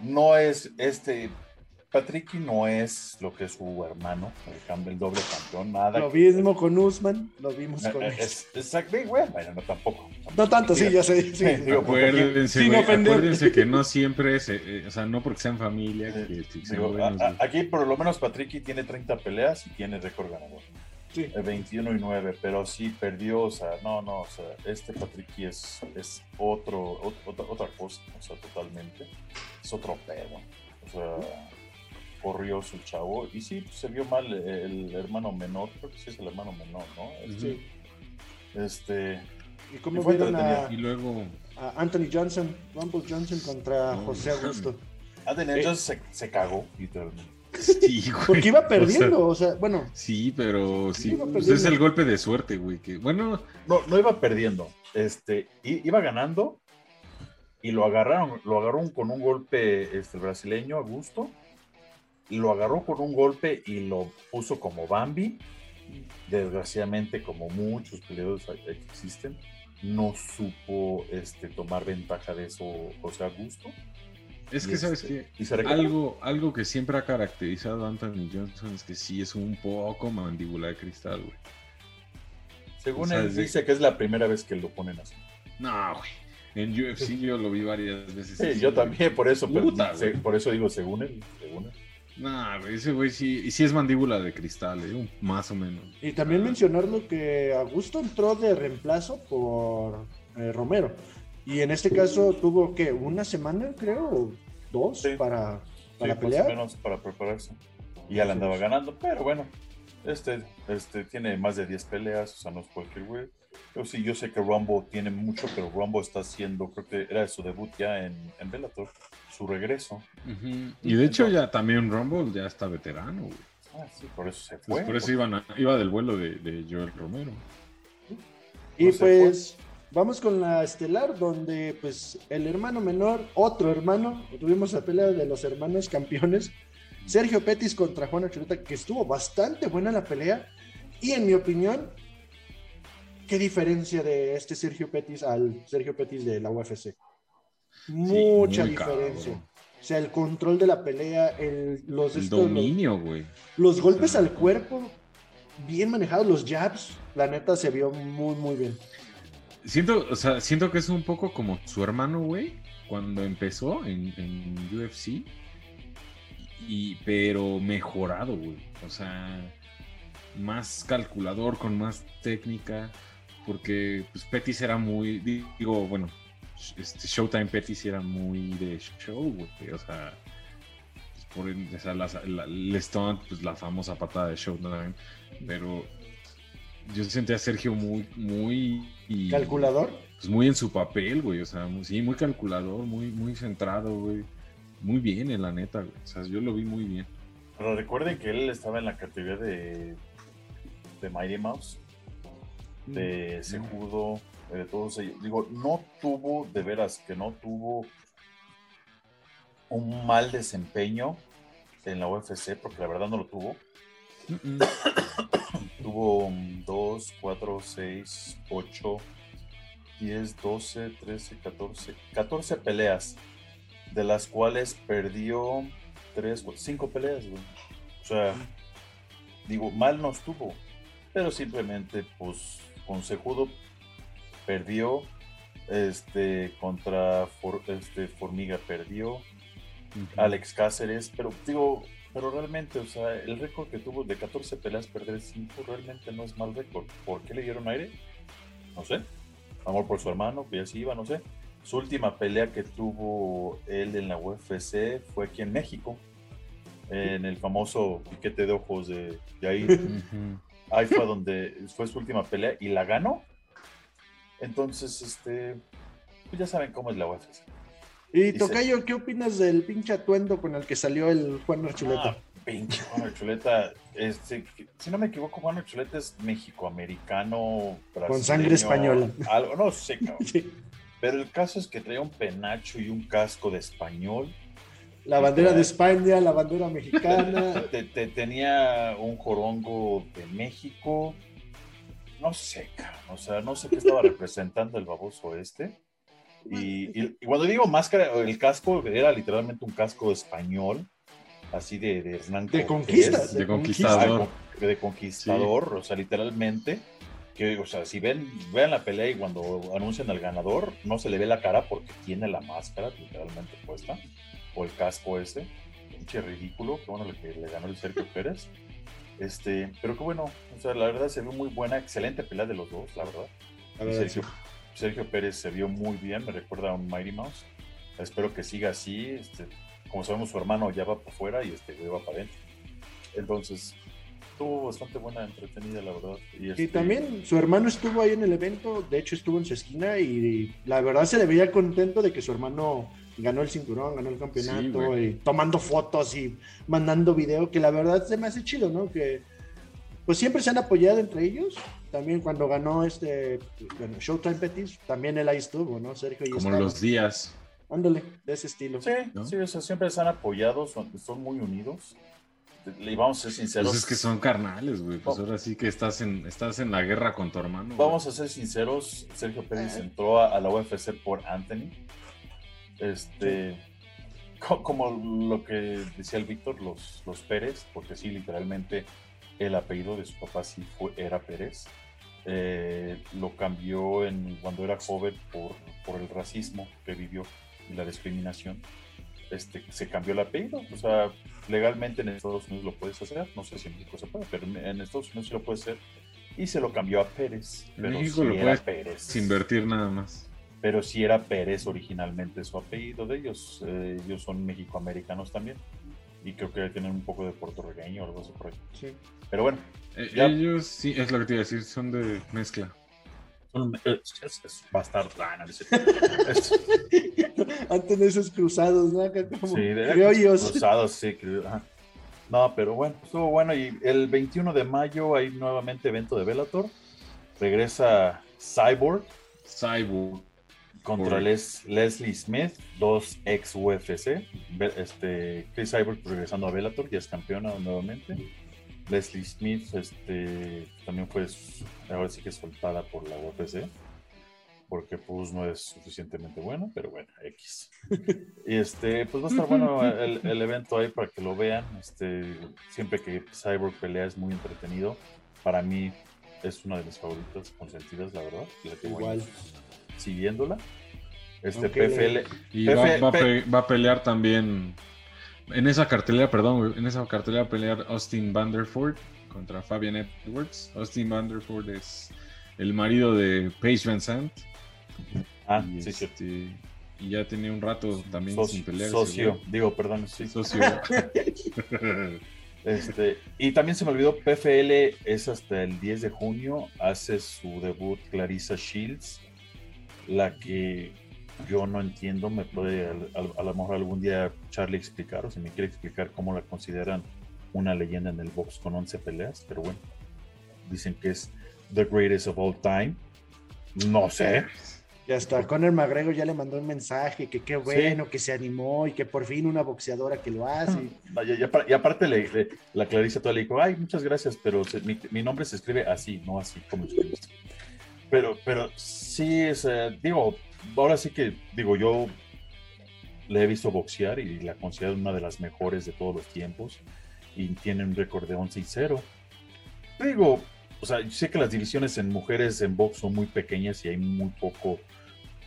No es este. Patricky no es lo que es su hermano, el, el doble campeón, nada. Lo que- mismo con Usman, lo vimos Eh, con. eh, exacto, güey, bueno, no tampoco. No tanto, sí, ya sé. sí. Digo, Acuérdense, sin güey, ofender. acuérdense que no siempre es, eh, o sea, no porque sean familia, Eh, que, que sean digo, buenos, a- a- güey. aquí por lo menos Patricky tiene 30 peleas y tiene récord ganador. Sí. Eh, 21 y 9, pero sí perdió, o sea, no, no, o sea, este Patricky es, es otro, ot- otra, otra cosa, o sea, totalmente. Es otro pedo. O sea, corrió su chavo y sí, pues, se vio mal el, hermano menor, creo que sí es el hermano menor, ¿no? Este, Sí. este ¿Y cómo Y fue vieron a. Y luego, a Anthony Johnson, Rumble Johnson contra No, José Augusto? Anthony Eh. Johnson se, se cagó, literalmente. Sí, güey. Porque iba O sea, perdiendo, o sea, bueno, sí, pero sí, pues, es el golpe de suerte, güey. Que, bueno, No, no iba perdiendo, este, iba ganando y lo agarraron, lo agarraron con un golpe este, brasileño a gusto, y lo agarró con un golpe y lo puso como Bambi. Desgraciadamente, como muchos peleadores que existen, no supo este, tomar ventaja de eso José Augusto. Es Y que, ¿sabes este, recuperó. Algo, algo que siempre ha caracterizado a Anthony Johnson es que sí es un poco mandíbula de cristal, güey. Según o sea, él dice que es la primera vez que lo ponen así. No, güey. En UFC yo lo vi varias veces. Sí, así, yo güey. también, por eso, pero Puta, se- güey. por eso digo según él, según él. Nah, ese güey sí, y sí es mandíbula de cristal, ¿eh? Más o menos. y también mencionarlo que Augusto entró de reemplazo por eh, Romero. Y en este caso tuvo que una semana, creo, o dos Sí. para, Sí, para más pelear. o menos para prepararse. Y ya le andaba ganando, pero bueno, este, este tiene más de 10 peleas, o sea, no es cualquier güey. Yo sí, yo sé que Rumble tiene mucho, pero Rumble está haciendo, creo que era su debut ya en, en Bellator, su regreso. Y de hecho ya también Rumble ya está veterano, güey. Ah, sí, por eso se Pues fue. por eso porque- iban a- iba del vuelo de, de Joel Romero. Y No pues vamos con la estelar, donde pues el hermano menor, otro hermano, tuvimos la pelea de los hermanos campeones, Sergio Petis contra Juan Archuleta, que estuvo bastante buena la pelea. Y en mi opinión, qué diferencia de este Sergio Petis al Sergio Petis de la UFC. Mucha diferencia. O sea, el control de la pelea, el, los, el dominio, güey. Los, golpes al cuerpo, bien manejados, los jabs, la neta se vio muy, muy bien. Siento, o sea, siento que es un poco como su hermano, güey, cuando empezó en, UFC. Y, pero mejorado, güey. O sea, más calculador, con más técnica. Porque pues, Pettis era muy, digo, bueno, este Showtime Pettis era muy de show, güey. O sea, pues, por o sea, la, la, pues la famosa patada de Showtime. Pero yo sentía a Sergio muy, muy. ¿Calculador? Pues muy en su papel, güey. O sea, muy, sí, muy calculador, muy, muy centrado, güey. Muy bien, en la neta, güey. O sea, yo lo vi muy bien. Pero recuerden que él estaba en la categoría de, de Mighty Mouse, de mm. Sejudo, de todos ellos. Digo, no tuvo, de veras, que no tuvo un mal desempeño en la UFC, porque la verdad no lo tuvo. Tuvo 2, 4, 6, 8, 10, 12, 13, 14, 14 peleas, de las cuales perdió 3, 5 peleas, O sea, digo, mal no estuvo, pero simplemente, pues, con Sejudo perdió, este, contra este, Formiga perdió, Alex Cáceres, pero digo, pero realmente, o sea, el récord que tuvo de 14 peleas, perder 5, realmente no es mal récord. ¿Por qué le dieron aire? No sé. Amor por su hermano, que ya sí iba, no sé. Su última pelea que tuvo él en la UFC fue aquí en México, en el famoso piquete de ojos de, de ahí. ahí fue donde fue su última pelea y la ganó. Entonces, este, pues ya saben cómo es la UFC. Y Tocayo, ¿qué opinas del pinche atuendo con el que salió el Juan Archuleta? Ah, pinche Juan Archuleta, este, si no me equivoco, Juan Archuleta es mexicoamericano. Con sangre española. Algo, no sé, cabrón. Pero el caso es que traía un penacho y un casco de español. La bandera de España, la bandera mexicana. tenía un jorongo de México. No sé, cabrón. O sea, no sé qué estaba representando el baboso este. Y, cuando digo máscara, el casco era literalmente un casco español, así de, de Hernán De conquista. De, conquistador. De conquistador, o sea, literalmente. Que, o sea, si ven, vean la pelea y cuando anuncian al ganador, no se le ve la cara porque tiene la máscara literalmente puesta, o el casco ese, pinche ridículo, que bueno, que le ganó el Sergio Pérez. Este, pero que bueno, o sea, la verdad se vio muy buena, excelente pelea de los dos, la verdad. Sergio, Sergio Pérez se vio muy bien, me recuerda a un Mighty Mouse. Espero que siga así. Este, como sabemos, su hermano ya va para afuera y este va para adentro. Entonces, estuvo bastante buena, entretenida, la verdad. Y, este, también su hermano estuvo ahí en el evento, de hecho estuvo en su esquina y la verdad se le veía contento de que su hermano ganó el cinturón, ganó el campeonato, y tomando fotos y mandando video, que la verdad se me hace chido, ¿no? Que pues siempre se han apoyado entre ellos. También cuando ganó este bueno, Showtime Petis, también él ahí estuvo, ¿no? Sergio y Como los días. Ándale, de ese estilo. Sí, sí, o sea, siempre se han apoyado, son, muy unidos. Y vamos a ser sinceros. Pues es que son carnales, güey. Pues ahora sí que estás en, estás en la guerra con tu hermano. Vamos a ser sinceros. Sergio Pérez entró a, la UFC por Anthony. Este. Como lo que decía el Víctor, los, los Pérez, porque sí, literalmente el apellido de su papá sí fue, era Pérez. Eh, lo cambió en, cuando era joven por, por, el racismo que vivió y la discriminación. Este, se cambió el apellido. O sea, legalmente en Estados Unidos lo puedes hacer. No sé si en México se puede, pero en Estados Unidos sí lo puede hacer. Y se lo cambió a Pérez. En México lo puedes Pérez. invertir nada más. Pero sí era Pérez originalmente su apellido de ellos. Eh, ellos son mexicoamericanos también y creo que tienen un poco de puertorriqueño o algo así por ahí. Sí. Pero bueno. Eh, ellos sí, es lo que te iba a decir, son de mezcla. Son es, es, bastardo. Ah, Antes de esos cruzados, ¿no? Como sí, criollos. Cruzados, sí. No, pero bueno, estuvo bueno. Y el 21 de mayo hay nuevamente evento de Bellator. Regresa Cyborg. Cyborg. Contra Les- Leslie Smith, dos ex UFC. Este, Chris Cyborg pues, regresando a Bellator, ya es campeona nuevamente. Leslie Smith este, también fue, ahora sí que soltada por la UFC, porque pues no es suficientemente bueno, pero bueno, X. Y este, pues va a estar bueno el, el evento ahí para que lo vean. Este, siempre que Cyborg pelea es muy entretenido. Para mí es una de mis favoritas consentidas, la verdad. La que voy Igual. Siguiéndola. Este PFL. Y va, va a Pe- pe- va a pelear también. En esa cartelera, perdón, en esa cartelera va a pelear Austin Vanderford contra Fabian Edwards. Austin Vanderford es el marido de Paige Van Sant. Ah, y, sí, sí. este, y ya tenía un rato también Socio, sin pelear. socio. digo, perdón, sí. Socio. Este, y también se me olvidó, PFL es hasta el 10 de junio, hace su debut Clarissa Shields, la que yo no entiendo, me puede a, lo mejor algún día Charlie explicar, o si me quiere explicar cómo la consideran una leyenda en el box con 11 peleas, pero bueno, dicen que es the greatest of all time, no sé, Y hasta Conor McGregor ya le mandó un mensaje que qué bueno, que se animó y que por fin una boxeadora que lo hace. Y, apar- y aparte le, le- la Clarisa toda le dijo, ay, muchas gracias, pero se- mi, mi nombre se escribe así, no así como escribiste. Pero, pero sí, es, eh, digo, ahora sí que, digo, yo le he visto boxear y la considero una de las mejores de todos los tiempos y tiene un récord de 11 y 0. Digo, o sea, yo sé que las divisiones en mujeres en box son muy pequeñas y hay muy poco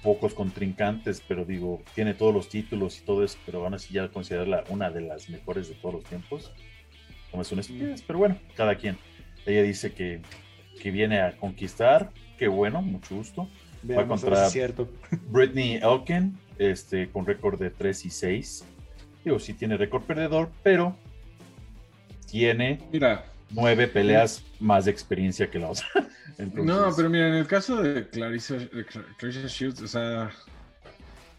pocos contrincantes, pero digo, tiene todos los títulos y todo eso, pero aún así ya considerarla una de las mejores de todos los tiempos, como es una estupidez, pero bueno, cada quien. Ella dice que, que viene a conquistar, qué bueno, mucho gusto. Veamos a ver contra- si es cierto. Britney Elkin, este, con récord de 3 y 6. Digo, sí tiene récord perdedor, pero tiene Mira, nueve peleas más de experiencia que la otra. Entonces, no, pero mira, en el caso de Clarissa, Clarissa Shields, o sea,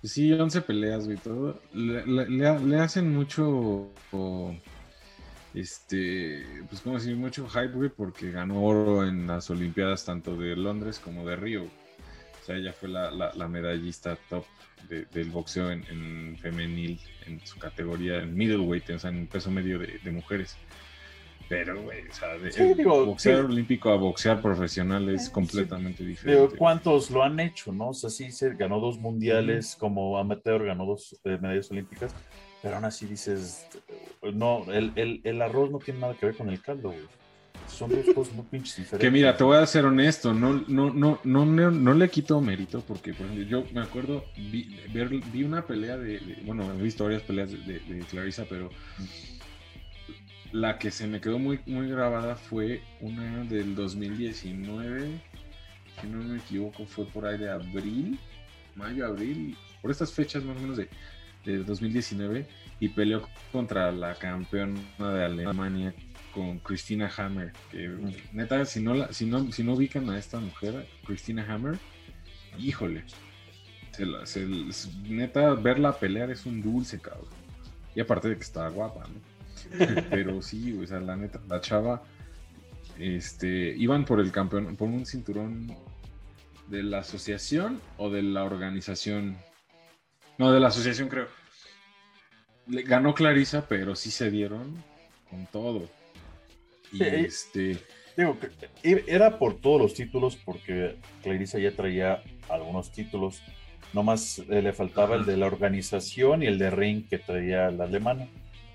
sí, 11 peleas, güey, todo. Le, le- le- le hacen mucho, o, este, pues, ¿cómo decir? Mucho hype, güey, porque ganó oro en las Olimpiadas tanto de Londres como de Río. O sea, ella fue la, la- la medallista top de- del boxeo en, en femenil, en su categoría, en middleweight, o sea, en peso medio de, de mujeres. Pero, güey, o sea, de, Sí, el digo, boxear sí. olímpico a boxear profesional es Sí. completamente Digo, diferente. ¿cuántos lo han hecho, no? O sea, sí, se ganó dos mundiales como amateur, ganó dos eh, medallas olímpicas, pero aún así dices, eh, no, el, el- el arroz no tiene nada que ver con el caldo, güey. Son dos cosas muy pinches diferentes. Que mira, te voy a ser honesto, no, no, no, no, no, no le quito mérito porque, por ejemplo, yo me acuerdo, vi, ver- vi una pelea de, de- bueno, he visto varias peleas de, de- de Clarissa, pero la que se me quedó muy, muy grabada fue una del 2019, si no me equivoco, fue por ahí de abril, mayo, abril, por estas fechas más o menos de, de 2019, y peleó contra la campeona de Alemania con Christina Hammer, que neta, si no, la, si, no, si no ubican a esta mujer, Christina Hammer, híjole, se la- se- s- neta, verla pelear es un dulce, cabrón. Y aparte de que está guapa, ¿no? Pero sí, o sea, la neta, la chava, este, iban por el campeón, por un cinturón de la asociación o de la organización. No, de la asociación creo. Le ganó Clarisa, pero sí se dieron con todo. Y Sí. este, Digo, era por todos los títulos, porque Clarissa ya traía algunos títulos. Nomás eh, le faltaba el de la organización y el de ring que traía la alemana.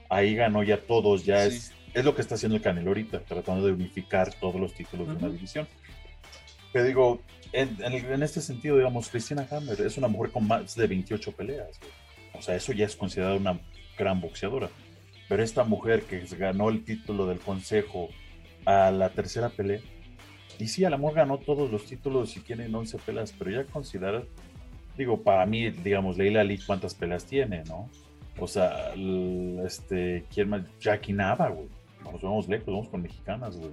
Ahí ganó ya todos, ya Sí. es, es lo que está haciendo el Canelo ahorita, tratando de unificar todos los títulos de una división. Pero digo, en, en en este sentido, digamos, Christina Hammer es una mujer con más de 28 peleas. O sea, eso ya es considerada una gran boxeadora. Pero esta mujer que ganó el título del consejo a la tercera pelea, y sí, a la mejor ganó todos los títulos y tiene 11 peleas, pero ya considera, digo, para mí, digamos, Leila Ali, ¿cuántas peleas tiene, no? O sea, este, ¿quién más? Jackie Nava, güey. Nos vamos lejos, vamos con mexicanas, güey.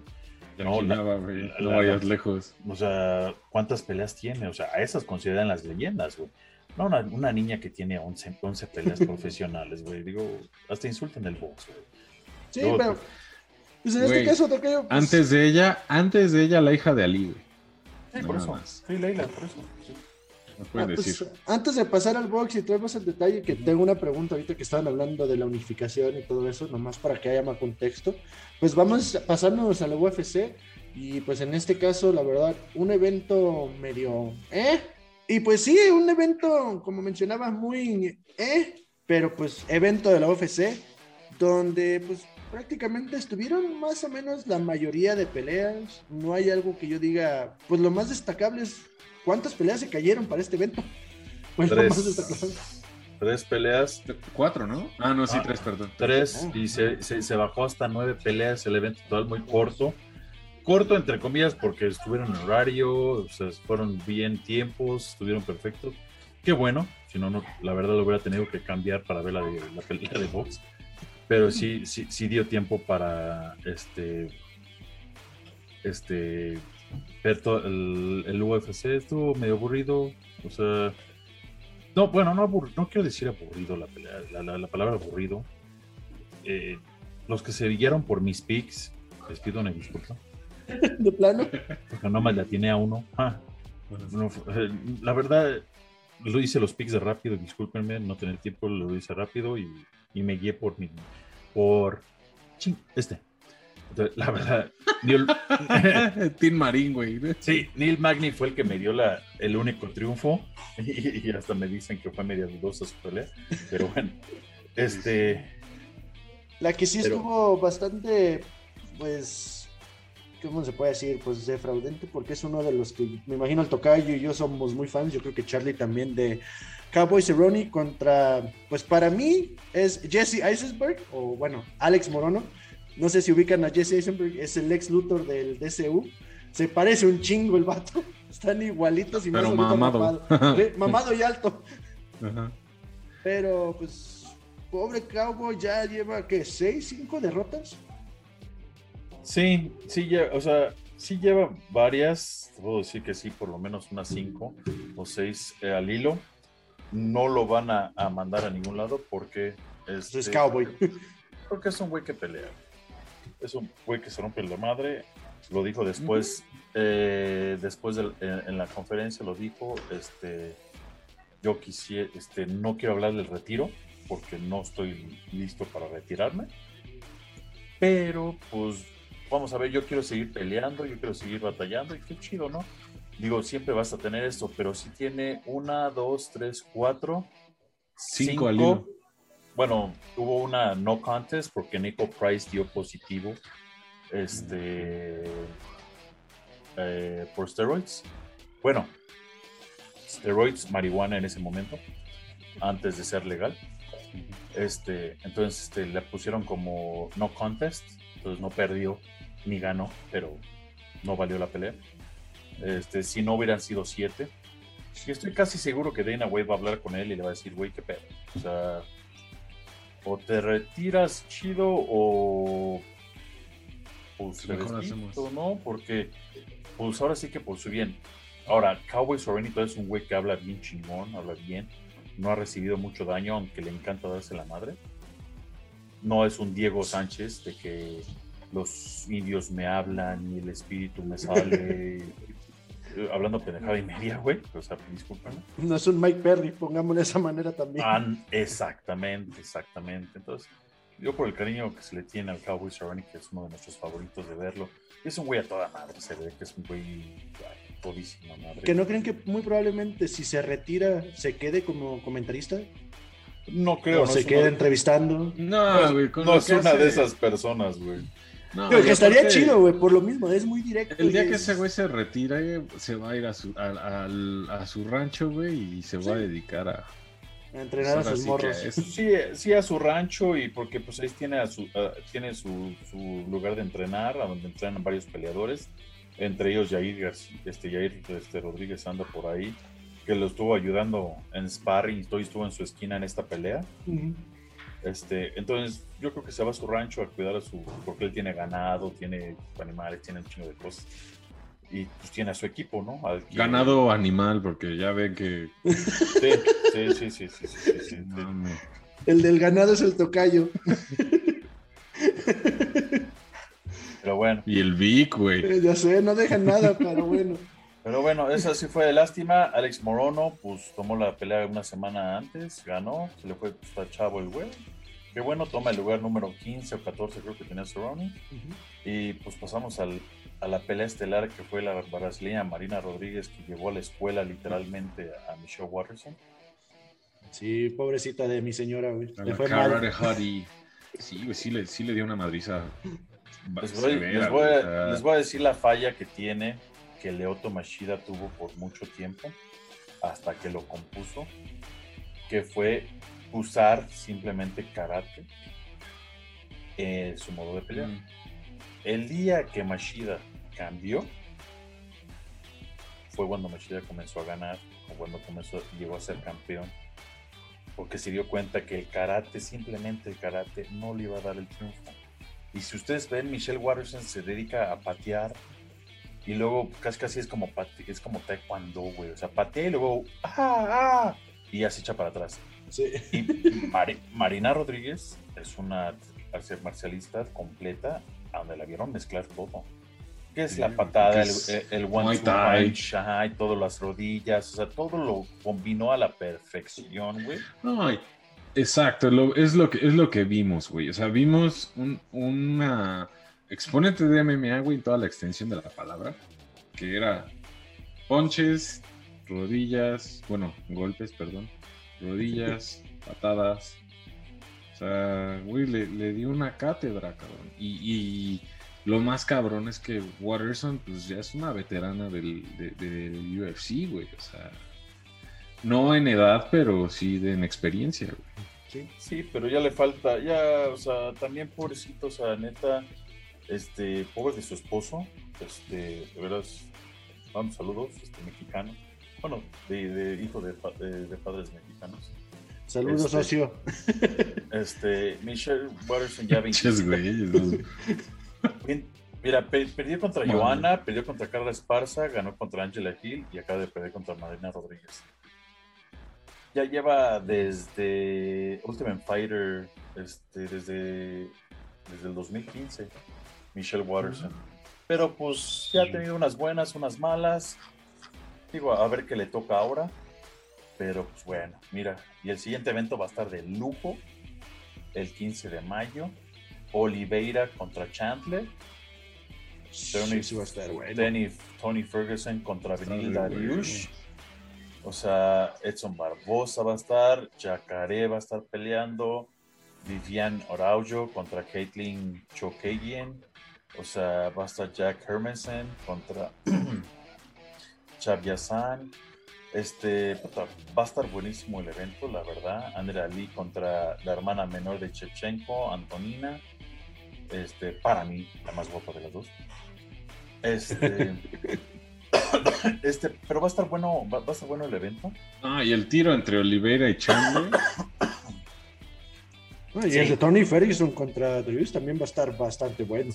No, la- no la- vayas lejos. O sea, ¿cuántas peleas tiene? O sea, a esas consideran las leyendas, güey. No, una, una niña que tiene 11, 11 peleas profesionales, güey. Digo, hasta insultan el box, güey. Sí, pero. Pues en este caso, Tocayo, pues, Antes de ella, antes de ella, la hija de Ali, güey. Sí, No por eso. más. Sí, Leila, por eso. sí. Ah, pues, antes de pasar al box y traemos el detalle, que tengo una pregunta ahorita que estaban hablando de la unificación y todo eso, nomás para que haya más contexto. Pues vamos a pasarnos a la UFC y pues en este caso, la verdad, un evento medio, ¿eh? Y pues sí, un evento, como mencionaba, muy, ¿eh? Pero pues evento de la UFC, donde pues prácticamente estuvieron más o menos la mayoría de peleas. No hay algo que yo diga, pues lo más destacable es cuántas peleas se cayeron para este evento. Pues. Tres, tres peleas, Cuatro, ¿no? Ah, no, sí, Ah. tres, perdón. tres, Ah. y se, se, se bajó hasta nueve peleas, el evento total muy corto. Corto, entre comillas, porque estuvieron en horario, o sea, fueron bien tiempos, estuvieron perfectos. Qué bueno, si no, no, la verdad lo hubiera tenido que cambiar para ver la, de, la pelea de box. Pero sí, sí, sí dio tiempo para este, este, ver todo el, el UFC. Estuvo medio aburrido, o sea, no, bueno, no, abur- no quiero decir aburrido la, pelea, la, la- la palabra aburrido. Eh, los que se guiaron por mis picks, les pido una disculpa, De plano. porque nomás la tiene a uno. Ah, no, eh, la verdad, lo hice los picks de rápido, discúlpenme, no tener tiempo, lo hice rápido y, y me guié por mi, por, ching, este. La verdad, Neil, Team Marín, güey. sí, Neil Magny fue el que me dio la, el único triunfo y, y hasta me dicen que fue media dudosa su pelea, pero bueno, este, La que sí Pero- estuvo bastante, pues, ¿cómo se puede decir? Pues defraudente, porque es uno de los que me imagino el Tocayo y yo somos muy fans. Yo creo que Charlie también de Cowboy Cerrone contra, pues para mí es Jesse Eisenberg, o bueno, Alex Morono. No sé si ubican a Jesse Eisenberg, es el ex Luthor del DCU. Se parece un chingo el vato. Están igualitos y más Pero mamado. y alto. Ajá. Pero pues, pobre Cowboy ya lleva, ¿qué? ¿Seis, cinco derrotas? Sí, sí, lle- o sea, sí lleva varias, puedo decir que sí, por lo menos unas cinco o seis eh, al hilo. No lo van a, a mandar a ningún lado porque Pues este, es Cowboy. Porque es un güey que pelea. Es un güey que se rompe la madre. Lo dijo después, eh, después en, en la conferencia lo dijo. Este, yo quisiera, este, no quiero hablar del retiro porque no estoy listo para retirarme. Pero, pues, vamos a ver, yo quiero seguir peleando, yo quiero seguir batallando y qué chido, ¿no? Digo, siempre vas a tener esto, pero si tiene una, dos, tres, cuatro, Cinco al hilo. Bueno, hubo una no contest porque Nico Price dio positivo este, eh, por steroids. Bueno, steroids, marihuana en ese momento, antes de ser legal. Este, entonces este, le pusieron como no contest, entonces no perdió ni ganó, pero no valió la pelea. Este, si no hubieran sido siete, estoy casi seguro que Dana White va a hablar con él y le va a decir, güey, qué pedo. O sea, o te retiras chido o pues despido, hacemos. ¿no? Porque pues ahora sí que por su bien. Ahora, Cowboy Sorenito es un güey que habla bien chingón, habla bien, no ha recibido mucho daño, aunque le encanta darse la madre. No es un Diego Sánchez de que los indios me hablan y el espíritu me sale. Hablando pendejada y media, güey. O sea, discúlpame. No es un Mike Perry, pongámoslo de esa manera también. Ah, exactamente, exactamente. Entonces, yo por el cariño que se le tiene al Cowboy Cerrone, que es uno de nuestros favoritos de verlo, es un güey a toda madre, se ve que es un güey ay, todísima madre. Que no creen que muy probablemente si se retira se quede como comentarista No creo, o no se quede una- entrevistando. No, güey. con no lo es que una hace- de esas personas, güey. No, Pero que estaría chido, güey, por lo mismo, es muy directo. El día que es- ese güey se retire, se va a ir a su, a, su rancho, güey, y se va a dedicar a. a entrenar a sus morros. es- Sí, sí a su rancho y porque pues ahí tiene, a su, tiene su, su lugar de entrenar, a donde entrenan varios peleadores, entre ellos Jair, García- este, Jair este, Rodríguez anda por ahí, que lo estuvo ayudando en sparring y todo y estuvo en su esquina en esta pelea. Ujú. Este, entonces yo creo que se va a su rancho a cuidar a su, porque él tiene ganado, tiene animales, tiene un chingo de cosas. Y pues tiene a su equipo, ¿no? Al que- Ganado animal, porque ya ven que. Sí, sí, sí, sí, sí, sí, sí, sí. Mame. El del ganado es el tocayo. Pero bueno, Y el Vic, güey. Eh, ya sé, no dejan nada, pero bueno. Pero bueno, esa sí fue de lástima. Alex Morono, pues tomó la pelea una semana antes, ganó, se le fue pues, chavo el güey. Qué bueno, toma el lugar número 15 o 14, creo que tenía Cerrone. Y pues pasamos al, a la pelea estelar que fue la brasileña Marina Rodríguez, que llevó a la escuela literalmente a Michelle Watterson. Sí, pobrecita de mi señora, güey. Le fue mal. Sí, güey, sí le, sí le dio una madriza. Les voy, les, voy a, les voy, a, decir la falla que tiene, que Leoto Mashida tuvo por mucho tiempo, hasta que lo compuso, que fue usar simplemente karate en su modo de pelear. Mm. El día que Mashida cambió, fue cuando Mashida comenzó a ganar, o cuando comenzó, llegó a ser campeón porque se dio cuenta que el karate, simplemente el karate, no le iba a dar el triunfo. Y si ustedes ven, Michelle Watterson se dedica a patear y luego casi casi es como, es como taekwondo, güey. O sea, patea y luego, ¡ah, ah! Y ya se echa para atrás. Sí. Y Marina Rodríguez es una marcialista completa, donde la vieron mezclar todo que es la patada, el, el, one two punch, y todas las rodillas, o sea, todo lo combinó a la perfección, güey. No, exacto, es, lo que, es lo que vimos, güey. O sea, vimos un, una exponente de MMA, güey, en toda la extensión de la palabra, que era ponches, rodillas, bueno, golpes, perdón, rodillas, patadas. O sea, güey, le, le dio una cátedra, cabrón. y lo más cabrón es que Watterson, pues ya es una veterana del, UFC, güey. O sea, no en edad, pero sí en experiencia, güey. Sí, sí, pero ya le falta, ya, o sea, también pobrecito, o sea, neta, este, pobre de su esposo, este, de veras, vamos, saludos, este, mexicano, bueno, de, hijo de, padres mexicanos. Saludos, este, socio. Este, Michelle Watterson ya 27. Mira, perdió contra Joana, perdió contra Carla Esparza, ganó contra Angela Hill y acaba de perder contra Marina Rodríguez. Ya lleva desde Ultimate Fighter, este, desde, desde el 2015, Michelle Watterson. Pero pues ya ha tenido unas buenas, unas malas. Digo, a ver qué le toca ahora. Pero pues bueno, mira, y el siguiente evento va a estar de lujo el 15 de mayo Oliveira contra Chandler. Tony, Ferguson contra Benil Dariush. O sea, Edson Barbosa va a estar, Jacare va a estar peleando, Vivian Araujo contra Caitlin Chokagian. O sea, va a estar Jack Hermanson contra Chaviasan. Este, va a estar buenísimo el evento, la verdad. Andrea Lee contra la hermana menor de Chechenko, Antonina este, para mí, la más guapa de las dos. Este, este, pero va a estar bueno, va, a estar bueno el evento. Ah, y el tiro entre Oliveira y Chandler. y el de Tony Ferguson contra Drew también va a estar bastante bueno.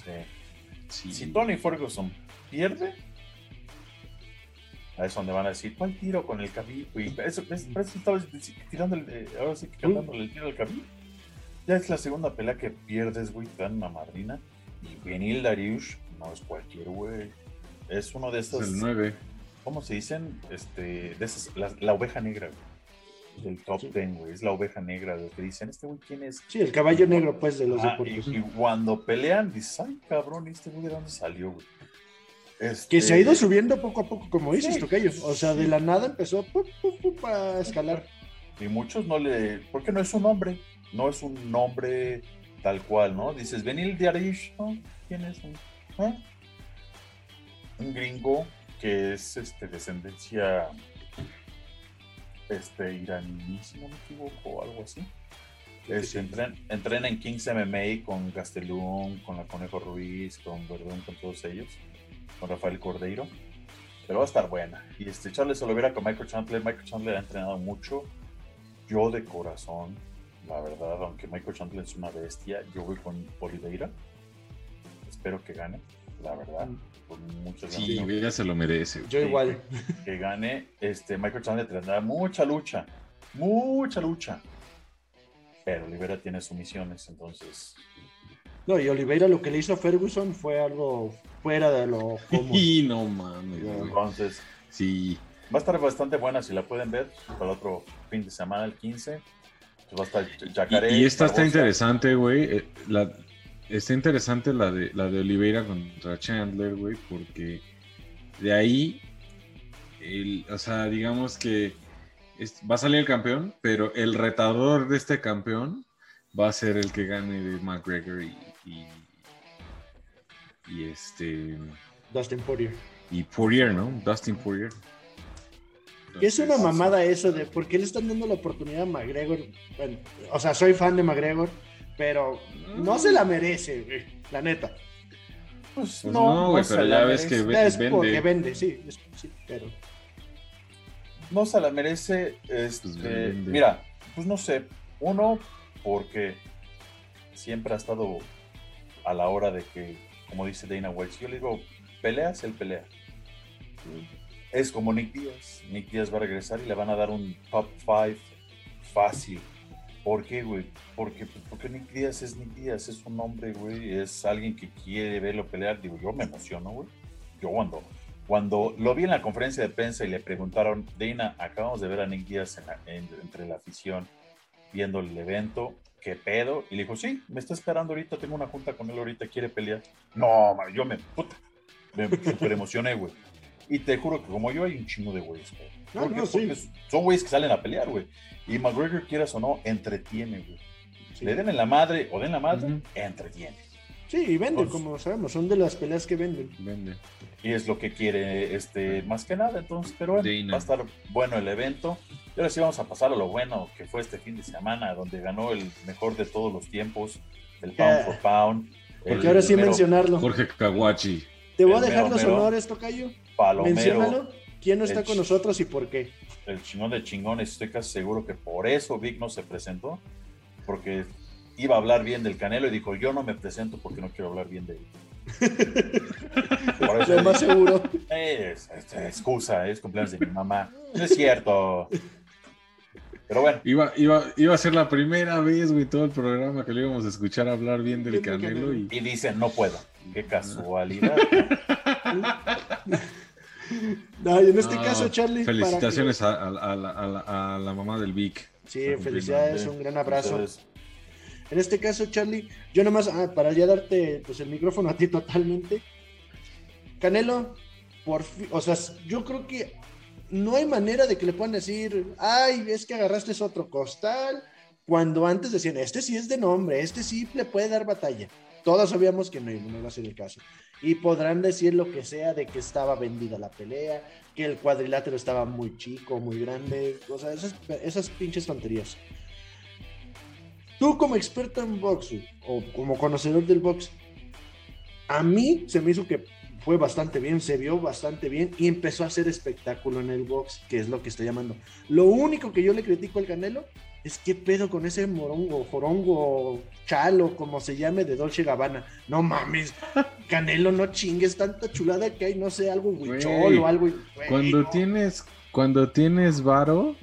Si Tony Ferguson pierde, a es donde van a decir, ¿cuál tiro con el cabello? Eso, eso, estaba tirando el, ahora sí que cantándole el tiro al cabello. Ya es la segunda pelea que pierdes, güey, una madrina. Y Benil Dariush no es cualquier güey. Es uno de estos. el 9. ¿Cómo se dicen? Este, de esas, la, oveja negra, güey. Del top 10, güey. Es la oveja negra. De que dicen, ¿este güey quién es? Sí, el caballo negro, pues, de los ah, deportes. Y, cuando pelean, dices, ay, cabrón, ¿este güey de dónde salió, güey? Este... Que se ha ido subiendo poco a poco, como dices, sí, Tocayo. O sea, de la nada empezó a escalar. Y muchos no le. ¿Por qué no es un hombre? no es un nombre tal cual, ¿no? Dices, Benil Diarish, ¿no? ¿Quién es? Un, ¿eh? un gringo que es este, descendencia este, iraní, si no me equivoco, o algo así. Este, entrena, en Kings MMA con Gastelum, con la Conejo Ruiz, con Verdón, con todos ellos, con Rafael Cordeiro. Pero va a estar buena. Y este Charles Oliveira con Michael Chandler. Michael Chandler ha entrenado mucho. Yo de corazón la verdad, aunque Michael Chandler es una bestia, yo voy con Oliveira. Espero que gane, la verdad. Muchas sí, ya se lo merece. Yo igual. Que, gane. Este, Michael Chandler tendrá mucha lucha, mucha lucha. Pero Oliveira tiene sumisiones, entonces. No, y Oliveira lo que le hizo a Ferguson fue algo fuera de lo común. Y no mames. Entonces, Sí. Va a estar bastante buena si la pueden ver para el otro fin de semana, el 15. Pues va a estar. Y, y esta está interesante, güey. eh, La, está interesante la de, la de Oliveira contra Chandler, güey, porque de ahí, el, o sea, digamos que es- va a salir el campeón, pero el retador de este campeón va a ser el que gane de McGregor y, y, y este Dustin Poirier. y Poirier, ¿no? Dustin Poirier. Es una mamada eso de por qué le están dando la oportunidad a McGregor. Bueno, o sea, soy fan de McGregor, pero no se la merece, güey, la neta. Pues, Pues no, güey, pero la ya ves merece. que Ve- es vende. porque vende, sí, es- sí, pero No se la merece. Este, Pues vende. mira, pues no sé. Uno, porque siempre ha estado a la hora de que, como dice Dana White, si yo le digo, peleas, él pelea. Es como Nick Díaz. Nick Díaz va a regresar y le van a dar un top 5 fácil. ¿Por qué, güey? Porque, pues, Nick Díaz es Nick Díaz, es un hombre, güey, es alguien que quiere verlo pelear. Digo, yo me emociono, güey. Yo cuando, cuando lo vi en la conferencia de prensa y le preguntaron, Dana, acabamos de ver a Nick Díaz entre la afición viendo el evento, ¿qué pedo? Y le dijo, sí, me está esperando ahorita, tengo una junta con él ahorita, quiere pelear. No, man, yo me, puta, me super emocioné, güey. Y te juro que como yo hay un chingo de güeyes, güey. No, Porque- no, sí. porque son güeyes que salen a pelear, güey. Y McGregor, quieras o no, entretiene, güey. sí. Le den en la madre o den la madre, entretiene. Sí, y vende, Pues- como sabemos, son de las peleas que venden. Vende. Y es lo que quiere, este, más que nada. Entonces, pero bueno, va a estar bueno el evento. Y ahora sí vamos a pasar a lo bueno que fue este fin de semana, donde ganó el mejor de todos los tiempos, el Pound Ya. for Pound. Porque el ahora sí mencionarlo. Jorge Kawachi. Te voy a dejar mero, los honores, Tocayo. Palomero, Menciónalo. ¿Quién no está El con nosotros y por qué? el chingón de chingones. Estoy casi seguro que por eso Vic no se presentó, porque iba a hablar bien del Canelo y dijo, yo no me presento porque no quiero hablar bien de él. Por eso Lo más seguro. Es, es- es excusa, es cumpleaños de mi mamá. No es cierto. Pero bueno, Iba, iba, iba a ser la primera vez, güey, todo el programa que le íbamos a escuchar hablar bien del Bien del Canelo y y dicen, no puedo. Qué casualidad. No, y en este No, caso, Charlie. para que- felicitaciones a, a- a la, a la- a la mamá del Vic. Sí, felicidades, un gran abrazo. En este caso, Charlie, yo nomás, ah, para ya darte pues, el micrófono a ti totalmente. Canelo, por fin, o sea, yo creo que no hay manera de que le puedan decir, ay, es que agarraste ese otro costal, cuando antes decían, este sí es de nombre, este sí le puede dar batalla. Todos sabíamos que no, iba a ser el caso. Y podrán decir lo que sea de que estaba vendida la pelea, que el cuadrilátero estaba muy chico, muy grande, o esas, esas pinches tonterías. Tú como experto en box güey, o como conocedor del box, a mí se me hizo que fue bastante bien, se vio bastante bien y empezó a hacer espectáculo en el box, que es lo que estoy llamando. Lo único que yo le critico al Canelo es qué pedo con ese morongo, jorongo, chalo, como se llame, de Dolce Gabbana. No mames, Canelo, no chingues, tanta chulada que hay, no sé, algo huichol o algo. Cuando no. tienes, cuando tienes varo,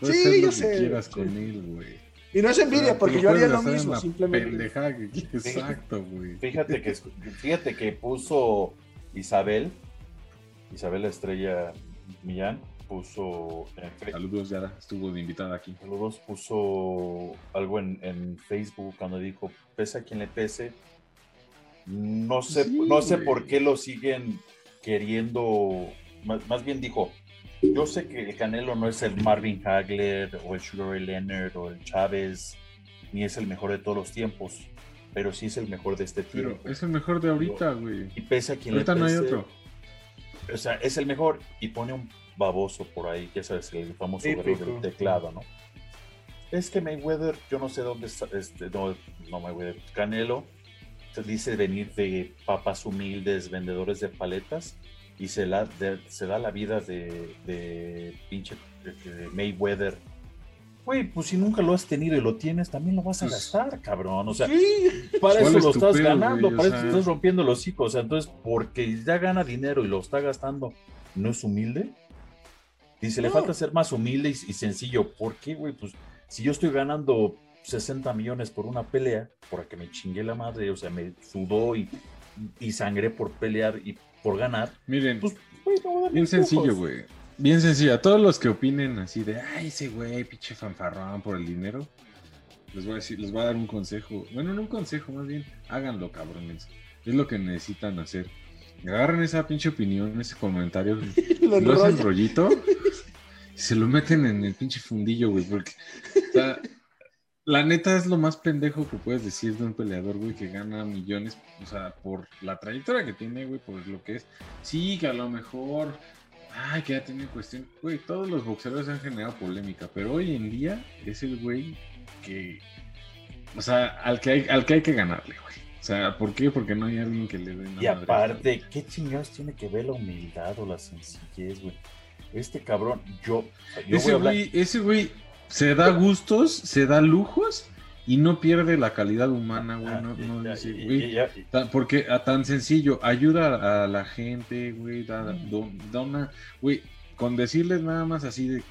puedes Sí, hacer yo lo que sé, quieras sí. con él, güey. Y no es envidia, Ah, porque te yo haría lo mismo, simplemente. que. Exacto, güey. fíjate que, fíjate que puso Isabel, Isabel Estrella Millán, puso en Saludos, ya estuvo de invitada aquí. Saludos, puso algo en, en Facebook cuando dijo, pese a quien le pese. No sé, Sí, no sé por qué lo siguen queriendo. Más, más bien dijo, yo sé que el Canelo no es el Marvin Hagler o el Sugar Ray Leonard o el Chávez, ni es el mejor de todos los tiempos, pero sí es el mejor de este Pero tiempo. es el mejor de ahorita, güey. Y pese a quien Ahorita le no hay pese, otro. o sea, es el mejor y pone un baboso por ahí, ya sabes, el famoso del teclado, ¿no? Es que Mayweather, yo no sé dónde está, este, no, no Mayweather, Canelo, se dice venir de papas humildes, vendedores de paletas, y se, la, de- se da la vida de, de pinche de- de Mayweather. Güey, pues si nunca lo has tenido y lo tienes, también lo vas a Pues- gastar, cabrón. O sea, Sí, para ¿Cuál eso es lo estás pedo, ganando, güey? Para eso sea- estás rompiendo los hocico. O sea, entonces, porque ya gana dinero y lo está gastando, ¿no es humilde? Dice, le No. falta ser más humilde y, y sencillo. ¿Por qué, güey? Pues si yo estoy ganando 60 millones por una pelea, porque me chingué la madre, o sea, me sudó y, y sangré por pelear y por ganar, Miren, pues, Bien sencillo, güey. Bien sencillo. A todos los que opinen así de, ay, ese güey, pinche fanfarrón por el dinero, les voy a decir, les voy a dar un consejo. Bueno, no un consejo, más bien, háganlo, cabrones. Es lo que necesitan hacer. Agarran esa pinche opinión, ese comentario, lo, lo hacen rollito se lo meten en el pinche fundillo, güey, porque o sea, la neta es lo más pendejo que puedes decir de un peleador, güey, que gana millones, o sea, por la trayectoria que tiene, güey, por lo que es. Sí, que a lo mejor, ay, que ya tiene cuestión, güey, todos los boxeadores han generado polémica, pero hoy en día es el güey que, o sea, al que hay, al que, hay que ganarle, güey. O sea, ¿por qué? Porque no hay alguien que le dé Y aparte, ¿qué chingados tiene que ver la humildad o la sencillez, güey? Este cabrón, yo. yo ese, güey, ese güey se da gustos, se da lujos y no pierde la calidad humana, güey. No, no dice, güey. Porque a tan sencillo, ayuda a la gente, güey, da, dona, güey, con decirles nada más así de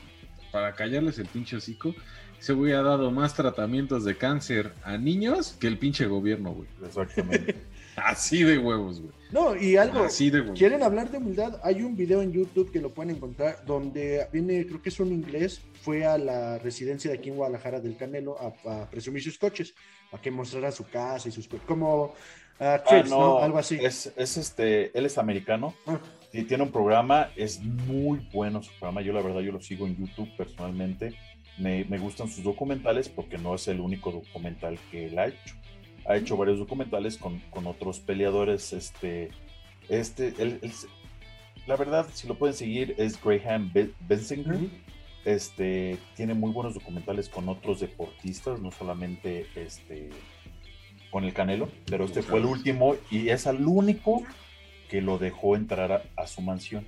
para callarles el pinche hocico, ese güey ha dado más tratamientos de cáncer a niños que el pinche gobierno, güey. Exactamente. Así de huevos, güey. No, y algo. Así de huevos. ¿Quieren hablar de humildad? Hay un video en YouTube que lo pueden encontrar donde viene, creo que es un inglés, fue a la residencia de aquí en Guadalajara del Canelo a, presumir sus coches, a que mostrara su casa y sus coches. Como uh, no, Algo así. Es, es, este, él es americano. Ah. Y tiene un programa, es muy bueno su programa. Yo, la verdad, yo lo sigo en YouTube personalmente me, gustan sus documentales porque no es el único documental que él ha hecho. Ha hecho varios documentales con, otros peleadores. Este, este, la verdad, si lo pueden seguir, es Graham Bensinger. Este, tiene muy buenos documentales con otros deportistas, no solamente este, con el Canelo, pero este fue el último y es el único que lo dejó entrar a, su mansión.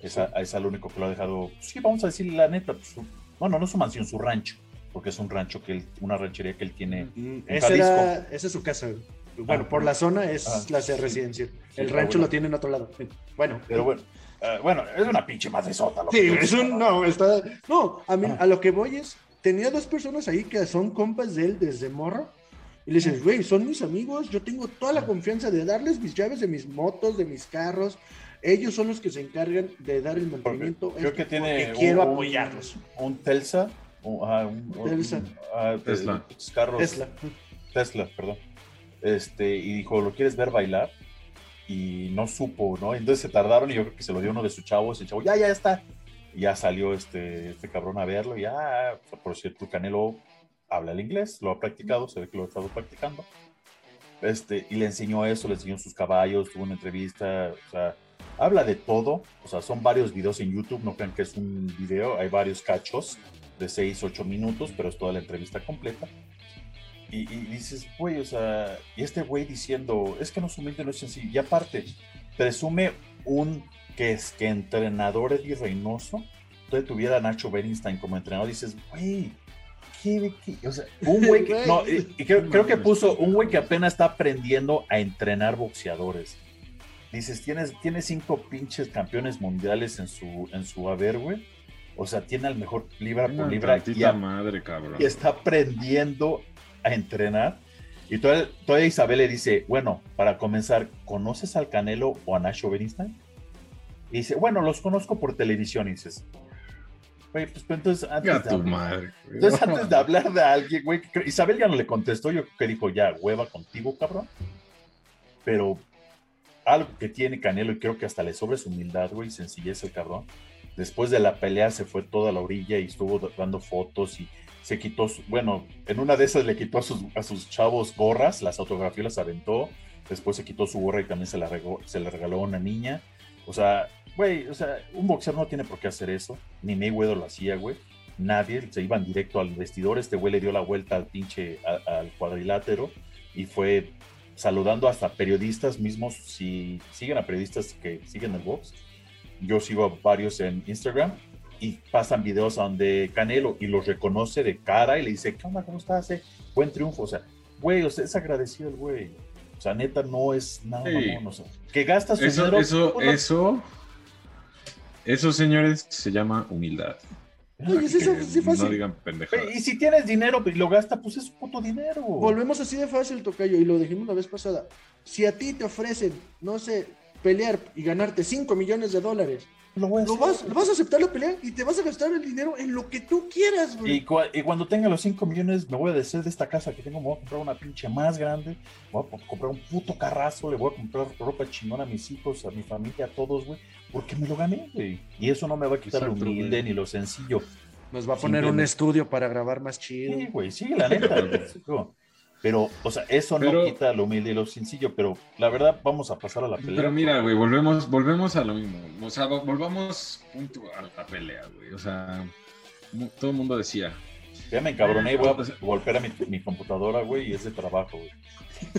Es, es el único que lo ha dejado, sí, vamos a decir la neta, pues, bueno, no su mansión, su rancho, porque es un rancho que él, una ranchería que él tiene en esa es su casa. Bueno, por la zona es ah, la residencia. el rancho lo tiene en otro lado. Bueno. Pero bueno. Eh, bueno, es una pinche madresota. Lo sí, es un, no, está, no, a mí, a lo que voy es, tenía dos personas ahí que son compas de él desde morro, y le dices, güey, son mis amigos, yo tengo toda la confianza de darles mis llaves de mis motos, de mis carros, ellos son los que se encargan de dar el mantenimiento. Creo que tiene. quiero apoyarlos. Un Telsa. Un, Telsa. Ah, Tesla. Carros, Tesla. Tesla, perdón. Este, y dijo, ¿lo quieres ver bailar? Y no supo, ¿no? Entonces se tardaron y yo creo que se lo dio uno de sus chavos. Y el chavo, ya, ya está. Y ya salió este, este cabrón a verlo. Y ya, por cierto, Canelo habla el inglés, lo ha practicado, se ve que lo ha estado practicando. Este, y le enseñó eso, le enseñó sus caballos, tuvo una entrevista, o sea, habla de todo, o sea, son varios videos en YouTube, no crean que es un video, hay varios cachos de 6, 8 minutos, pero es toda la entrevista completa. Y, dices, güey, o sea, y este güey diciendo, es que no es humilde, no es sencillo. Y aparte, presume un que es que entrenador Eddie Reynoso, entonces tuviera a Nacho Bernstein como entrenador, dices, güey, ¿qué, qué? O sea, un güey que, no, y, creo, creo que puso un güey que apenas está aprendiendo a entrenar boxeadores dices, tienes, tiene cinco pinches campeones mundiales en su, en su haber, güey. O sea, tiene al mejor libra por libra. Y, madre, cabrón. y está aprendiendo a entrenar. Y todavía, Isabel le dice, bueno, para comenzar, ¿conoces al Canelo o a Nacho Bernstein? Y dice, bueno, los conozco por televisión. Y dices, güey, pues, pues entonces antes, de, madre, entonces antes de hablar de alguien, güey, Isabel ya no le contestó, yo creo que dijo, ya, hueva contigo, cabrón. Pero algo que tiene Canelo y creo que hasta le sobra su humildad, güey, sencillez el cabrón. Después de la pelea se fue toda la orilla y estuvo dando fotos y se quitó, bueno, en una de esas le quitó a sus, a sus chavos gorras, las autografías las aventó, después se quitó su gorra y también se la, se regaló a una niña. O sea, güey, o sea, un boxeador no tiene por qué hacer eso, ni Mayweather lo hacía, güey. Nadie, se iban directo al vestidor, este güey le dio la vuelta al pinche, al cuadrilátero y fue saludando hasta periodistas mismos, si siguen a periodistas que siguen el box. Yo sigo a varios en Instagram y pasan videos donde Canelo y los reconoce de cara y le dice, ¿qué onda? ¿Cómo estás? Eh? Buen triunfo. O sea, güey, o sea, es agradecido el güey. O sea, neta, no es nada, no, que gasta su eso, Eso, eso, eso, señores, se llama humildad. No digan pendejadas. Y si tienes dinero y lo gasta, pues es puto dinero. Volvemos así de fácil, Tocayo, y lo dijimos la vez pasada. Si a ti te ofrecen, no sé, pelear y ganarte 5 millones de dólares, Lo voy a lo hacer. vas, lo vas a aceptar la pelea y te vas a gastar el dinero en lo que tú quieras, güey. Y, cua- y cuando tenga los 5 millones, me voy a deshacer de esta casa que tengo. Me voy a comprar una pinche más grande. Me voy a comprar un puto carrazo. Le voy a comprar ropa chingona a mis hijos, a mi familia, a todos, güey. Porque me lo gané, güey. Y eso no me va a quitar Exacto, lo humilde güey. ni lo sencillo. Nos va a poner un estudio para grabar más chido. Sí, güey, sí, la neta. pero, o sea, eso no quita lo humilde y lo sencillo. Pero la verdad, vamos a pasar a la pelea. Pero mira, güey, volvemos, volvemos a lo mismo. O sea, vo- volvamos punto a la pelea, güey. O sea, todo el mundo decía. Ya me encabroné y voy a golpear a mi, mi computadora, güey, y es de trabajo, güey.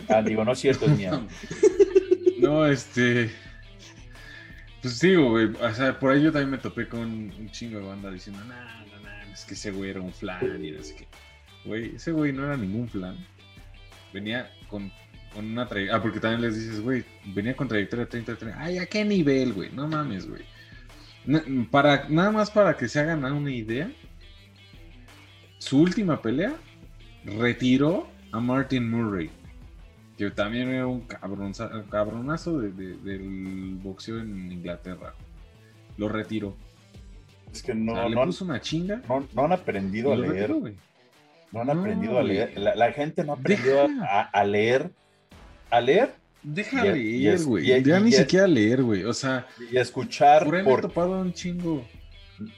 Ah, digo, no es cierto, es mía. No, este. Pues digo, güey. O sea, por ahí yo también me topé con un chingo de banda diciendo, no, no, no, es que ese güey era un flan y no sé qué. Güey, ese güey no era ningún flan. Venía con, con una trayectoria. Ah, porque también les dices, güey, venía con trayectoria 33. Ay, ¿a qué nivel, güey? No mames, güey. Na- Para, nada más para que se hagan una idea, su última pelea retiró a Martin Murray que también era un cabronza- cabronazo de- de- del boxeo en Inglaterra. Lo retiró. Es que O no, sea, le no, puso una chinga. no, no han aprendido a leer. retiró. No han No, aprendido a leer. La, la gente no ha aprendido a, a leer. A leer Deja Y- leer, güey. Ya y- ni y- siquiera leer, güey. O sea, y a escuchar. por Por, topado un chingo.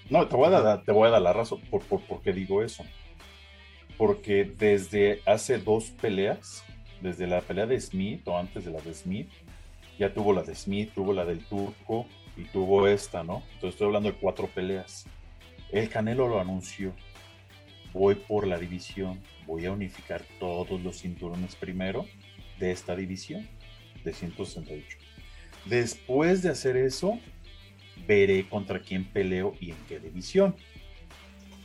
no, te voy, a dar, te voy a dar la razón por, por, por qué digo eso. Porque desde hace dos peleas, desde la pelea de Smith o antes de la de Smith, ya tuvo la de Smith, tuvo la del Turco y tuvo esta, ¿no? Entonces estoy hablando de cuatro peleas. El Canelo lo anunció. Voy por la división, voy a unificar todos los cinturones primero de esta división de 168. Después de hacer eso, veré contra quién peleo y en qué división.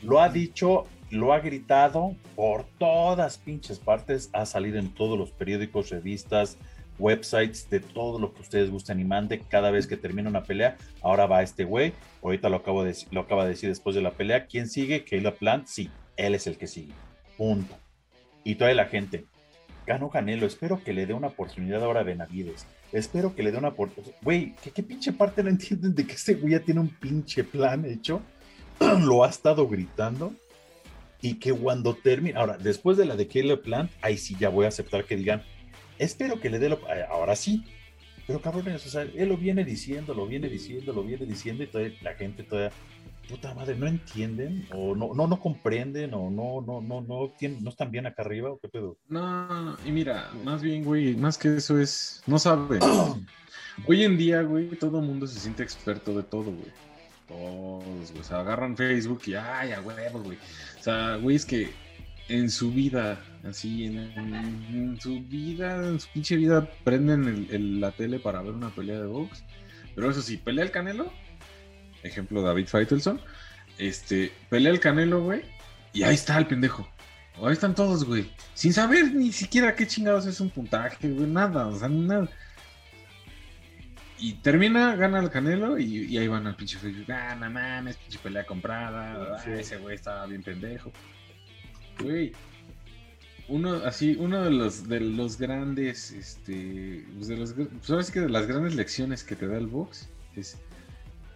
Lo ha dicho, lo ha gritado por todas pinches partes, ha salido en todos los periódicos, revistas, websites, de todo lo que ustedes gusten y mande. Cada vez que termina una pelea, ahora va este güey. Ahorita lo, acabo de, lo acaba de decir después de la pelea. ¿Quién sigue? Caleb Plant. Sí, él es el que sigue. Punto. Y toda la gente. Gano Canelo. Espero que le dé una oportunidad ahora a Benavides. Espero que le dé una oportunidad. Güey, ¿qué, ¿qué pinche parte no entienden de que este güey tiene un pinche plan hecho? lo ha estado gritando. Y que cuando termine. Ahora, después de la de Caleb Plant, ahí sí ya voy a aceptar que digan. Espero que le dé lo. eh, Ahora sí. Pero cabrones, él lo viene diciendo, lo viene diciendo, lo viene diciendo y todavía la gente todavía, puta madre, no entienden o no, no, no comprenden o no, no, no, no, tienen, no están bien acá arriba o qué pedo. No, y mira, más bien, güey, más que eso es. No saben. Hoy en día, güey, todo el mundo se siente experto de todo, güey. Todos, güey. O sea, agarran Facebook y, ay, a huevo, güey. O sea, güey, es que en su vida, así, en, en su vida, en su pinche vida, prenden el- el- la tele para ver una pelea de box. Pero eso sí, pelea el Canelo. Ejemplo, David Faitelson. Este, pelea el Canelo, güey. Y ahí está el pendejo. Ahí están todos, güey. Sin saber ni siquiera qué chingados es un puntaje, güey. Nada, o sea, nada. Y termina, gana el Canelo y, y ahí van al pinche Facebook. Ah, no mames, pinche pelea comprada. ah, ese güey estaba bien pendejo. Güey. Uno, así, uno de los, de los grandes, este, pues de los, pues ahora sí que de las grandes lecciones que te da el box es,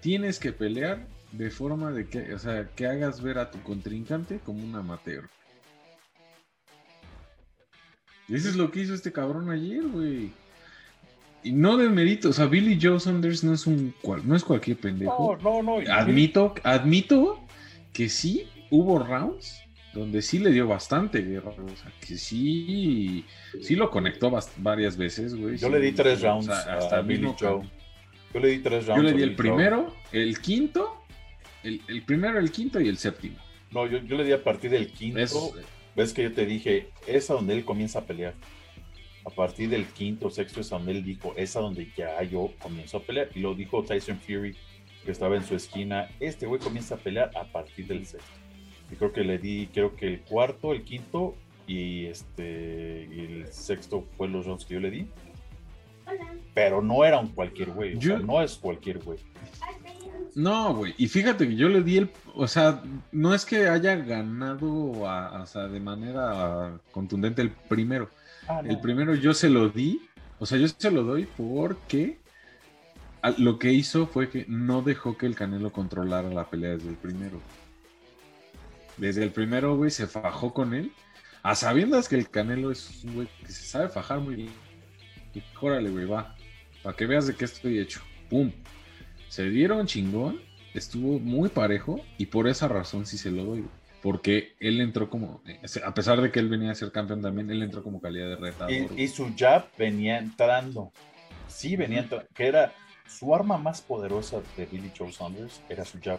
tienes que pelear de forma de que, o sea, que hagas ver a tu contrincante como un amateur. Y eso es lo que hizo este cabrón ayer, güey. Y no de mérito, o sea, Billy Joe Saunders no es un cual- no es cualquier pendejo. No, no, no. Admito, admito que sí hubo rounds donde sí le dio bastante guerra, o sea, que sí, sí lo conectó varias veces, güey. Yo sí, le di tres o sea, rounds hasta a Billy mismo Joe. Yo le di tres rounds. Yo le di el primero, el quinto, el, el primero, el quinto y el séptimo. No, yo, yo le di a partir del quinto. Es- Ves que yo te dije, es a donde él comienza a pelear. A partir del quinto, sexto es a donde él dijo, es a donde ya yo comienzo a pelear. Y lo dijo Tyson Fury, que estaba en su esquina. Este güey comienza a pelear a partir del sexto. Y creo que le di, creo que el cuarto, el quinto y este y el sexto fue los rounds que yo le di. Pero no era un cualquier güey. O Yo- sea, no es cualquier güey. No, güey. Y fíjate que yo le di el. O sea, no es que haya ganado a- o sea, de manera contundente el primero. Ah, no. El primero yo se lo di. O sea, yo se lo doy porque lo que hizo fue que no dejó que el Canelo controlara la pelea desde el primero. Desde el primero, güey, se fajó con él. A sabiendas que el Canelo es un güey que se sabe fajar muy bien. Y órale, güey, va. Para que veas de qué estoy hecho. ¡Pum! Se dieron chingón. Estuvo muy parejo. Y por esa razón sí se lo doy. Porque él entró como. A pesar de que él venía a ser campeón también, él entró como calidad de retador. Y, y su jab venía entrando. Sí, venía entrando. Que era su arma más poderosa de Billy Joe Saunders. Era su jab.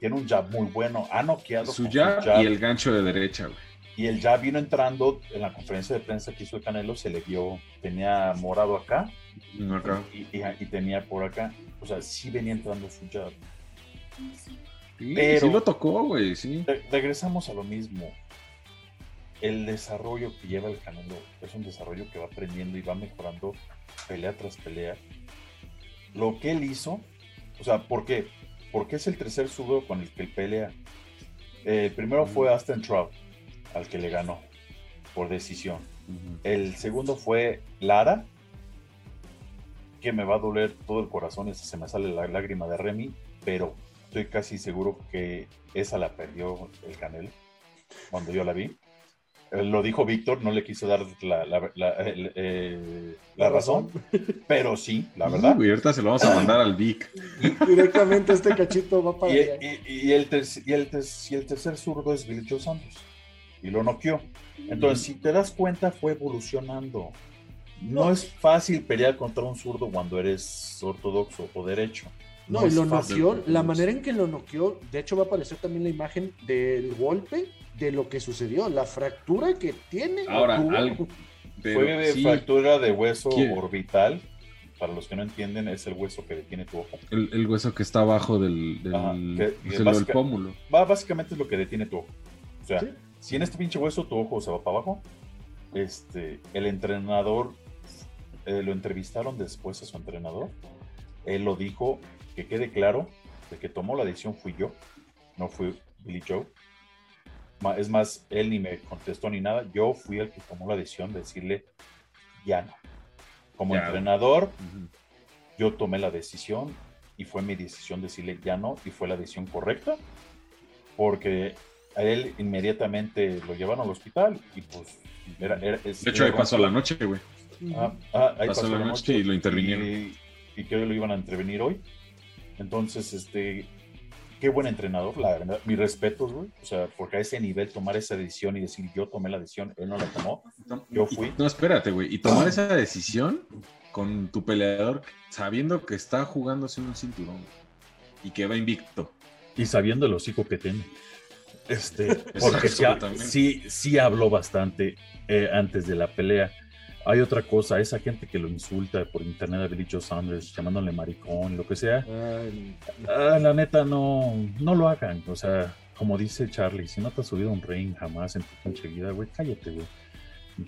Tiene un jab muy bueno. Ha noqueado. Su jab, y el gancho de derecha, güey. Y él ya vino entrando en la conferencia de prensa que hizo el Canelo, se le vio, tenía morado acá, acá. Y, tenía por acá, o sea, sí venía entrando su jab. Sí, pero sí lo tocó, güey, sí. regresamos a lo mismo. El desarrollo que lleva el Canelo es un desarrollo que va aprendiendo y va mejorando pelea tras pelea. Lo que él hizo, o sea, ¿por qué? Porque es el tercer sudo con el que él pelea. el primero fue Aston Trout al que le ganó por decisión. El segundo fue Lara, que me va a doler todo el corazón y se me sale la lágrima de Remy, pero estoy casi seguro que esa la perdió el Canelo cuando yo la vi. Eh, lo dijo Víctor, no le quiso dar la, la, eh, razón, pero sí, la verdad. Y ahorita se lo vamos a mandar al Vic. Directamente este cachito va para y, y, el, y, el, tercer zurdo es Billy Joe Santos y lo noqueó. Entonces, si te das cuenta, fue evolucionando. No es fácil pelear contra un zurdo cuando eres ortodoxo o derecho. No, y lo noqueó, la manera en que lo noqueó, de hecho va a aparecer también la imagen del golpe de lo que sucedió, la fractura que tiene. Ahora, algo, fue fractura de hueso orbital. Para los que no entienden, es el hueso que detiene tu ojo. El, hueso que está abajo del, del, pómulo. Va, básicamente es lo que detiene tu ojo. O sea, si en este pinche hueso tu ojo se va para abajo, este, el entrenador, eh, lo entrevistaron después a su entrenador, él lo dijo, que quede claro, de que tomó la decisión fui yo, no fue Billy Joe. Es más, él ni me contestó ni nada, yo fui el que tomó la decisión de decirle, ya no. Como entrenador, yo tomé la decisión y fue mi decisión decirle ya no y fue la decisión correcta porque a él inmediatamente lo llevaron al hospital y pues era, de hecho ahí pasó la noche güey. Ah, ah, ahí pasó, la noche, y lo intervinieron. y, que hoy lo iban a intervenir hoy. Entonces este qué buen entrenador la verdad. Mis respetos güey. O sea porque a ese nivel tomar esa decisión y decir yo tomé la decisión él no la tomó yo fui. No espérate güey. Y tomar esa decisión con tu peleador sabiendo que está jugándose un cinturón y que va invicto. Y sabiendo el hocico que tiene este, porque sí, sí, habló bastante eh, antes de la pelea. Hay otra cosa, esa gente que lo insulta por internet a Billy Joe Sanders, llamándole maricón, lo que sea. Ah, la neta, no, no lo hagan. O sea, como dice Charlie, si no te has subido un ring jamás en tu pinche vida, güey, cállate, güey.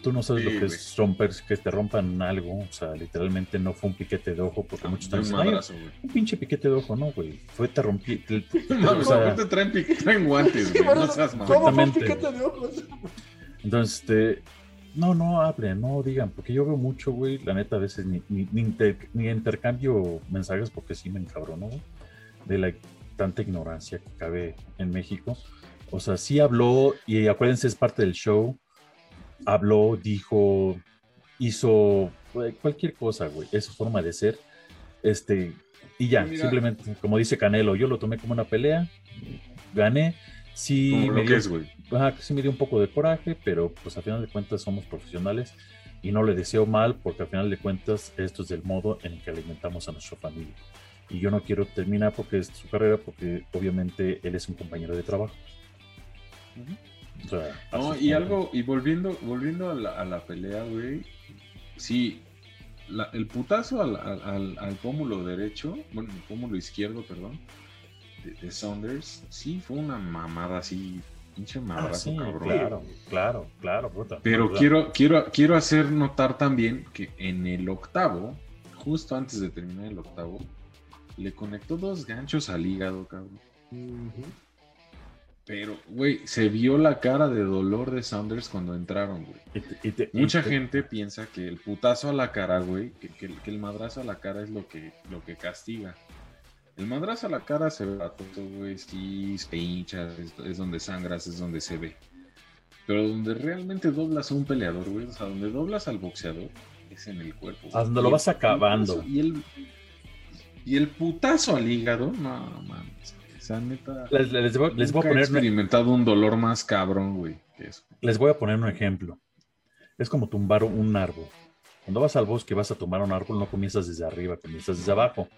Tú no sabes lo que es romper, que te rompan algo. O sea, literalmente no fue un piquete de ojo, porque muchos están un, un pinche piquete de ojo, no, güey. Fue te rompí. no, o sea, te traen, traen guantes, güey. no seas ¿Cómo fue un piquete de ojos? Entonces, este. No, no hablen, no digan, porque yo veo mucho, güey, la neta, a veces ni, ni, ni, intercambio mensajes porque sí me encabrono, güey, de la tanta ignorancia que cabe en México. O sea, sí habló, y acuérdense, es parte del show, habló, dijo, hizo cualquier cosa, güey. Es su forma de ser. Este, y ya, simplemente, como dice Canelo, yo lo tomé como una pelea, gané. Sí, me dio, sí me dio un poco de coraje, pero pues a final de cuentas somos profesionales y no le deseo mal porque al final de cuentas esto es del modo en el que alimentamos a nuestra familia. Y yo no quiero terminar porque es su carrera, porque obviamente él es un compañero de trabajo no, y algo, y volviendo, volviendo a la, pelea, güey, sí, el putazo al, pómulo derecho, bueno, el pómulo izquierdo, perdón, de, Saunders, sí fue una mamada así, pinche ah, mamada, cabrón. Claro, claro, claro, puta. Pero quiero, quiero, quiero hacer notar también que en el octavo, justo antes de terminar el octavo, le conectó dos ganchos al hígado, cabrón. Pero, güey, se vio la cara de dolor de Saunders cuando entraron, güey. Mucha te- gente piensa que el putazo a la cara, güey, que, que- que el madrazo a la cara es lo que, lo que castiga. El madrazo a la cara se ve a todo, güey, sí, se hincha, es, es donde sangras, es donde se ve. Pero donde realmente doblas a un peleador, güey, o sea, donde doblas al boxeador, es en el cuerpo. güey. A donde lo vas acabando. Y el, y el putazo al hígado, no, mames. O sea, neta. Les, les voy, les voy a nunca he poner, experimentado un dolor más cabrón, güey, que eso. les voy a poner un ejemplo. Es como tumbar un árbol. Cuando vas al bosque vas a tumbar un árbol, no comienzas desde arriba, comienzas desde abajo,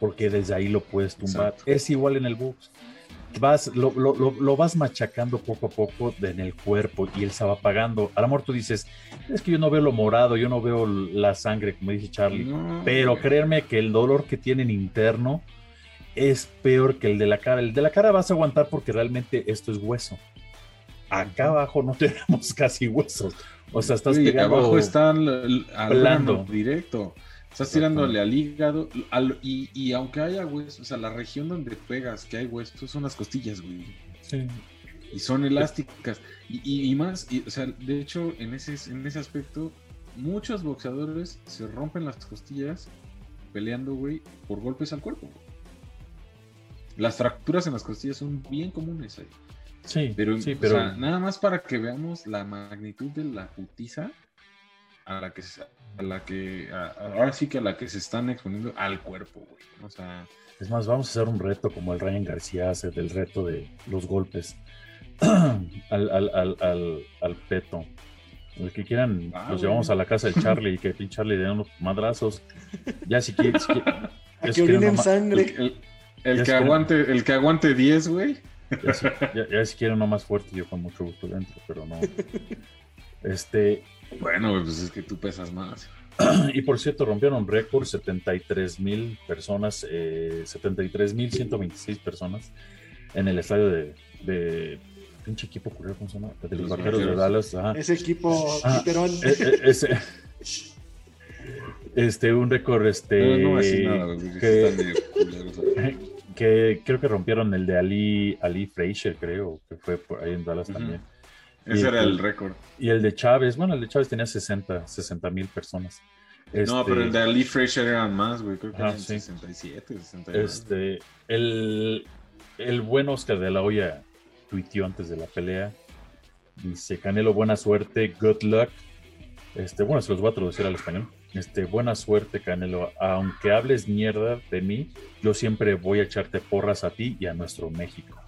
porque desde ahí lo puedes tumbar. Exacto. Es igual en el box. Vas, lo, lo- lo- lo vas machacando poco a poco en el cuerpo y él se va apagando. A lo mejor tú dices, es que yo no veo lo morado, yo no veo la sangre, como dice Charlie. No, Pero créanme que el dolor que tienen interno es peor que el de la cara. El de la cara vas a aguantar porque realmente esto es hueso. Acá abajo no tenemos casi huesos. O sea, estás Sí, pegando... abajo está el, el- al blando. órgano directo. Estás tirándole al hígado. al- y, y aunque haya huesos, o sea, la región donde pegas que hay huesos son las costillas, güey. Sí. Y son elásticas. Y, y- y más, y, o sea, de hecho, en ese, en ese aspecto, muchos boxeadores se rompen las costillas peleando, güey, por golpes al cuerpo. güey. Las fracturas en las costillas son bien comunes ahí. Sí, Pero, sí, o sea, nada más para que veamos la magnitud de la putiza a la que se, a la que a- a- ahora sí que a la que se están exponiendo al cuerpo, güey. O sea, es más, vamos a hacer un reto como el Ryan García hace del reto de los golpes al, al, al, al, al peto. El que quieran, Ah, los güey. llevamos a la casa del Charlie y que pinche Charlie le den unos madrazos. Ya si quieren. Si que quieren orinen el, sangre. el- el que aguante, el que aguante 10, güey. Ya si, ya- ya si quieren uno más fuerte, yo con mucho gusto dentro, pero no. Este, Bueno, güey, pues es que tú pesas más. y por cierto, rompieron récord 73 mil personas, eh, 73 mil 126 personas en el estadio de, de pinche equipo culero, ¿cómo se llama? De los Los vaqueros de. Dallas. ajá. Ese equipo Ah, eh, eh, ese- este, un récord, este, no decir nada, que- que creo que rompieron el de Ali, Ali Frazier, creo, que fue por ahí en Dallas también. Ese Y era el- récord. Y el de Chávez, bueno, el de Chávez tenía 60, 60 mil personas. No, Este, pero el de Ali Fraser eran más, güey. Creo que Ajá, eran sí. 67, 69. Este, el, el buen Oscar de la Hoya tuiteó antes de la pelea. Dice, Canelo, buena suerte, good luck. Este, bueno, se los voy a traducir al español. Este, buena suerte, Canelo. Aunque hables mierda de mí, yo siempre voy a echarte porras a ti y a nuestro México.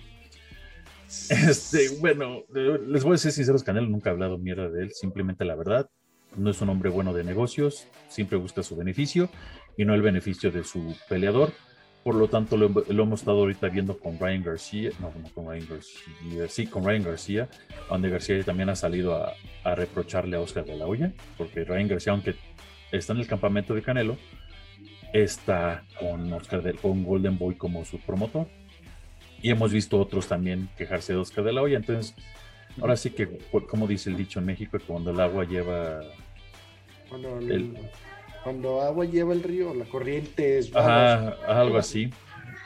Este, bueno, eh, les voy a ser sinceros, Canelo nunca ha hablado mierda de él, simplemente la verdad. No es un hombre bueno de negocios, siempre busca su beneficio y no el beneficio de su peleador. Por lo tanto, lo, hemos estado ahorita viendo con Ryan García, no, no con Ryan García, sí, con Ryan García, donde García también ha salido a, a reprocharle a Oscar de la Hoya, porque Ryan García, aunque está en el campamento de Canelo, está con, Oscar de- con Golden Boy como su promotor. Y hemos visto otros también quejarse de Oscar de la Hoya. Entonces, ahora sí que, como dice el dicho en México, cuando el agua lleva Cuando, el- cuando agua lleva el río, la corriente es. Ajá, algo así.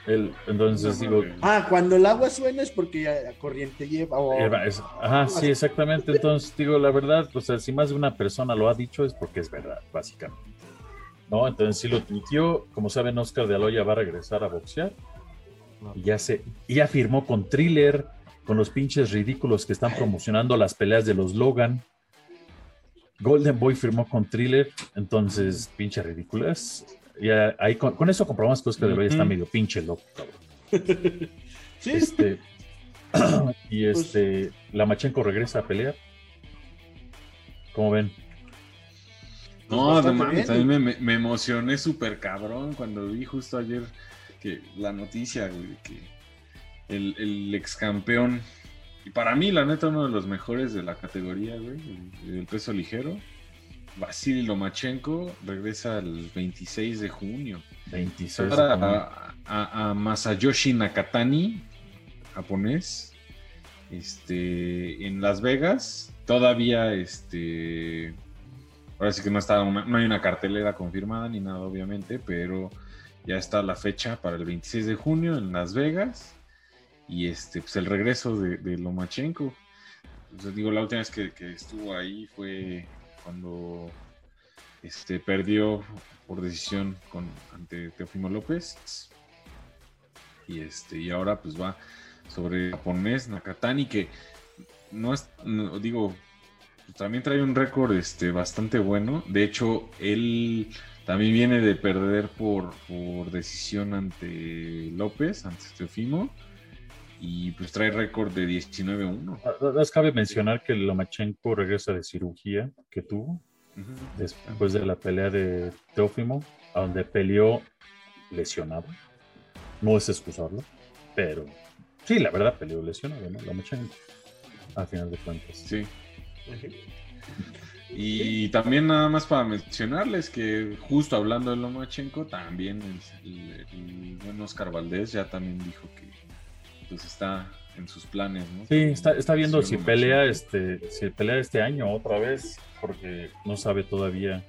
El, entonces No, digo. Ah, cuando el agua suena es porque ya la corriente lleva. o- Eva, es- ajá, sí, exactamente. Entonces digo, la verdad, o sea, si más de una persona lo ha dicho es porque es verdad, básicamente. ¿No? Entonces sí lo tuiteó. Como saben, Oscar de Aloya va a regresar a boxear. Y ya se, y ya firmó con Thriller, con los pinches ridículos que están promocionando las peleas de los Logan. Golden Boy firmó con Thriller, entonces, pinche ridículas. Ya ahí con, con eso comprobamos que Oscar de Aloya está medio pinche loco, cabrón. Sí, Este, y este, la Machenko regresa a pelear. ¿Cómo ven? No, no bastante mames, también me, me- me emocioné súper cabrón cuando vi justo ayer que la noticia, güey, de que el, el ex campeón, y para mí, la neta, uno de los mejores de la categoría, güey, el, el peso ligero, Vasily Lomachenko, regresa el 26 de junio. 26. Ahora ¿no? a, a- a Masayoshi Nakatani, japonés, este, en Las Vegas, todavía, este, ahora sí que no está, una- no hay una cartelera confirmada ni nada, obviamente, pero ya está la fecha para el 26 de junio en Las Vegas. y este, pues el regreso de, de Lomachenko. digo, la última vez que, estuvo ahí fue cuando este, perdió por decisión con, ante Teofimo López. Y, este, y ahora pues va sobre el japonés Nakatani, que no es, digo, pues, también trae un récord este, bastante bueno. De hecho, él también viene de perder por, por decisión ante López, ante Teofimo y pues trae récord de 19-1. Ah, cabe mencionar que Lomachenko regresa de cirugía que tuvo después de la pelea de Teófimo, donde peleó lesionado. No es excusarlo, pero sí, la verdad peleó lesionado, ¿no? Lomachenko, a final de cuentas. Sí. Y también nada más para mencionarles que justo hablando de Lomachenko, también el, el buen Oscar Valdés ya también dijo que pues está en sus planes, ¿no? Sí, está, está viendo si pelea este, si pelea este año otra vez, porque no sabe todavía.